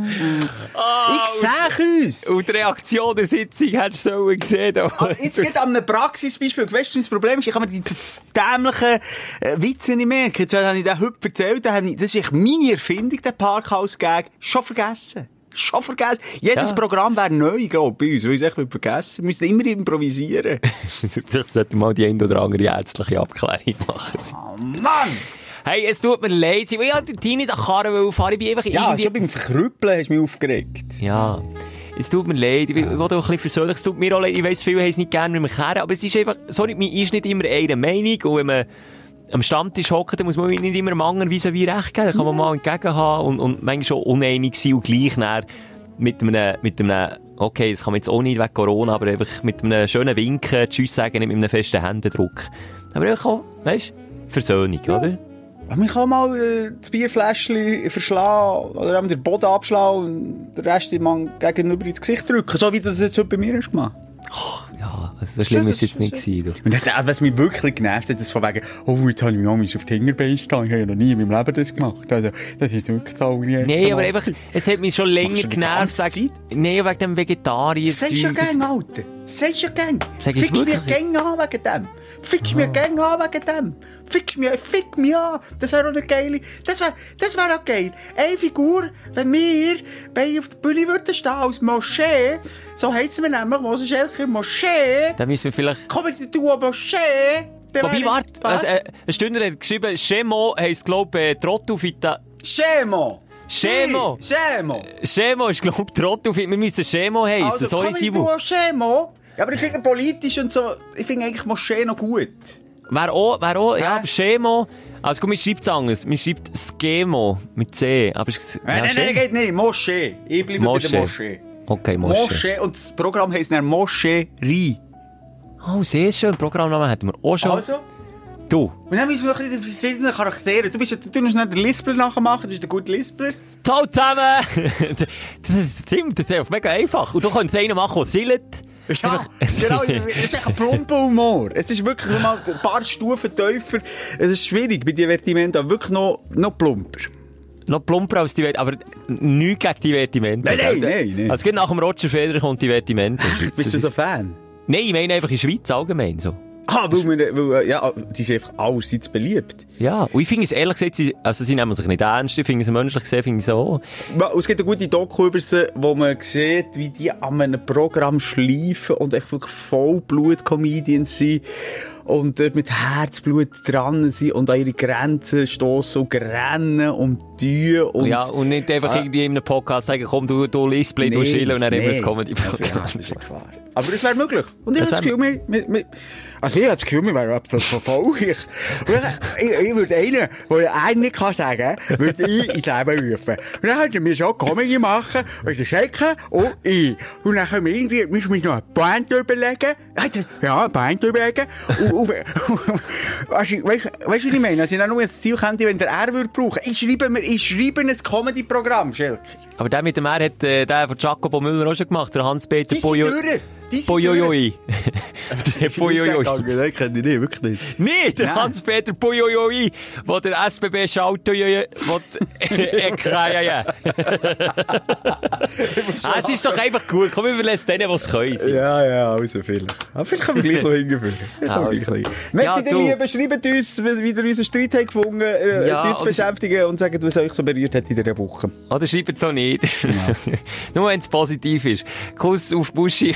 Ich sehe uns! Und die Reaktion der Sitzung hättest du sollen gesehen. Aber jetzt geht an einem Praxisbeispiel. Weißt du, das Problem ist? Ich kann mir die dämlichen äh, Witze nicht merken. Jetzt habe ich den heute erzählt. da habe ich- Das ist echt meine Erfindung, der Parkhaus-Gag. Schon vergessen. Schon vergessen. Jedes Ja. Programm wäre neu, glaube ich, bei uns, weil ich es echt vergessen. Wir müssen immer improvisieren. Vielleicht sollte mal die ein oder andere ärztliche Abklärung machen. oh Mann! Hey, es tut mir leid. Ich ja den Tini da Karren weil fahren. Ich bin einfach Ja, irgendwie... schon beim Verkrüppeln hast du mich aufgeregt. Ja. Es tut mir leid, ich will, auch ein bisschen versöhnlich, es tut mir auch leid, ich weiss, viele haben es nicht gerne mit mir kehren, aber es ist einfach, sorry, man ist nicht immer einer Meinung und wenn man am Stammtisch hockt, dann muss man nicht immer dem anderen wie recht geben, dann kann man mal entgegen haben und, und manchmal schon uneinig sein und gleich dann mit einem, mit einem, okay, das kann man jetzt auch nicht wegen Corona, aber einfach mit einem schönen Winken, Tschüss sagen, nicht mit einem festen Händedruck. Aber einfach auch, weisst, Versöhnung, oder? Aber man kann mal äh, das Bierfläschchen verschlagen oder eben den Boden abschlagen und den Rest dem Mann gegenüber ins Gesicht drücken. So wie du das jetzt heute bei mir hast gemacht. Ja, also so schlimm ist es jetzt nicht gewesen, du. Und dann, was mich wirklich genervt hat, ist von wegen, oh, jetzt habe ich mich noch auf die Hinterbeine gestanden. Ich habe ja noch nie in meinem Leben das gemacht. Also, das ist wirklich toll. Nee, aber einfach, es hat mich schon länger genervt, ganze wegen, nee, wegen dem Vegetarier. Das sagst du ja gern, Alter. Das sagst du ja gern. Sag ich's Fickst mir wirklich? gern an wegen dem. Fickst mir gern an wegen dem. Fickst mir, fick mich an. Das wäre auch eine geile, das wäre, das wäre auch geil. Eine Figur, wenn wir bei auf der Bühne würden stehen, als Moschee, so heisst wir nämlich, Moses Schelker, Moschee, Dann müssen wir vielleicht... Comedy Duo Moschee, Wobei, warte, also, äh, ein Stündler hat geschrieben, Chemo heisst, glaub ich, äh, Trottufita. Schemo. Schemo. Schemo. Chemo ist, glaub ich. Wir müssen Chemo heissen, Also, Comedy Simon. Duo Schemo. Ja, aber ich finde politisch und so, ich finde eigentlich Moschee noch gut. Wäre auch, wär auch, ja, aber Schemo. Also guck, man schreibt es anders. Man schreibt Skemo mit C. Aber es- ja, Nein, nein, Schemo. nein, geht nicht. Moschee. Ich bleibe bei der Moschee. Okay, Moschee. Moschee. Und das Programm heisst dann Moscherie. Oh, sehr schön. Programmnamen hätten wir auch schon. Also? Du. Und dann müssen wir ein bisschen die verschiedenen Charaktere. Du bist ja, du musst nicht den Lispler nachmachen, du bist der gute Lispler. Ciao zusammen! das ist, stimmt, das ist mega einfach. Und du kannst einen machen, der sillet. Ja, genau. Es ist echt ein plumper Humor. Es ist wirklich mal ein paar Stufen tiefer. Es ist schwierig bei Divertimento, wirklich noch, noch plumper. Noch plumper als die aber nichts gegen Divertimento. Nein, nein, nein, nein. Also, nach dem Roger Federer kommt Divertimento. Bist du so Fan? Nein, ich meine einfach in der Schweiz allgemein so. Ah, weil, wir, weil äh, ja, die sind einfach allerseits beliebt. Ja, und ich finde es ehrlich gesagt, sie, also sie nehmen sich nicht ernst, ich finde es menschlich gesehen, finde ich so. Ja, Es gibt eine gute Doku über sie, wo man sieht, wie die an einem Programm schleifen und echt wirklich Vollblut-Comedians sind und dort mit Herzblut dran sind und an ihre Grenzen stoßen und rennen und tun und... ja, und nicht einfach Ah. irgendwie in einem Podcast sagen, komm, du, du Lispli, du chillen und dann immer das comedy also, ja, das ist ja klar. Aber es wäre möglich. Und ich habe das Gefühl, wir, wir, wir, also ich habe das Gefühl, wir wären ab so verfolglich. ich, ich, ich würde einen, der einen nicht kann sagen, würde ich ins Leben rufen. Und dann könnten wir so Comedy machen, und der Schecken und ich. Und dann können wir irgendwie, müssen wir noch eine Band überlegen. Also, Ja, eine Band überlegen. Und, und, weißt du, weißt, du, was ich meine? Also, ich nur ein Ziel könnte, wenn der R würde brauchen. Ich schreibe mir, ich schreibe ein Comedy-Programm, Schelker. Aber der mit dem R hat äh, der von Jacobo Müller auch schon gemacht, der Hans-Peter durch. Die sind Bojojoi. der Bojojoi. Nein, kenne ich nicht, wirklich nicht. Nee, der. Hans-Peter Bojojoi, wo der SBB ja. Ah, Es ist doch einfach gut. Komm, wir überlassen denen, die es können. Ja, ja, also vielleicht. Aber vielleicht können wir gleich noch hingeführen. Also. Merci, Ja, lieben, schreibt uns, wie ihr unseren Streit habt gefunden, äh, Ja, ja, uns oder- beschäftigen und sagt, was euch so berührt hat in dieser Woche. Oder schreibt es auch nicht. Nur wenn es positiv ist. Kuss auf Buschi.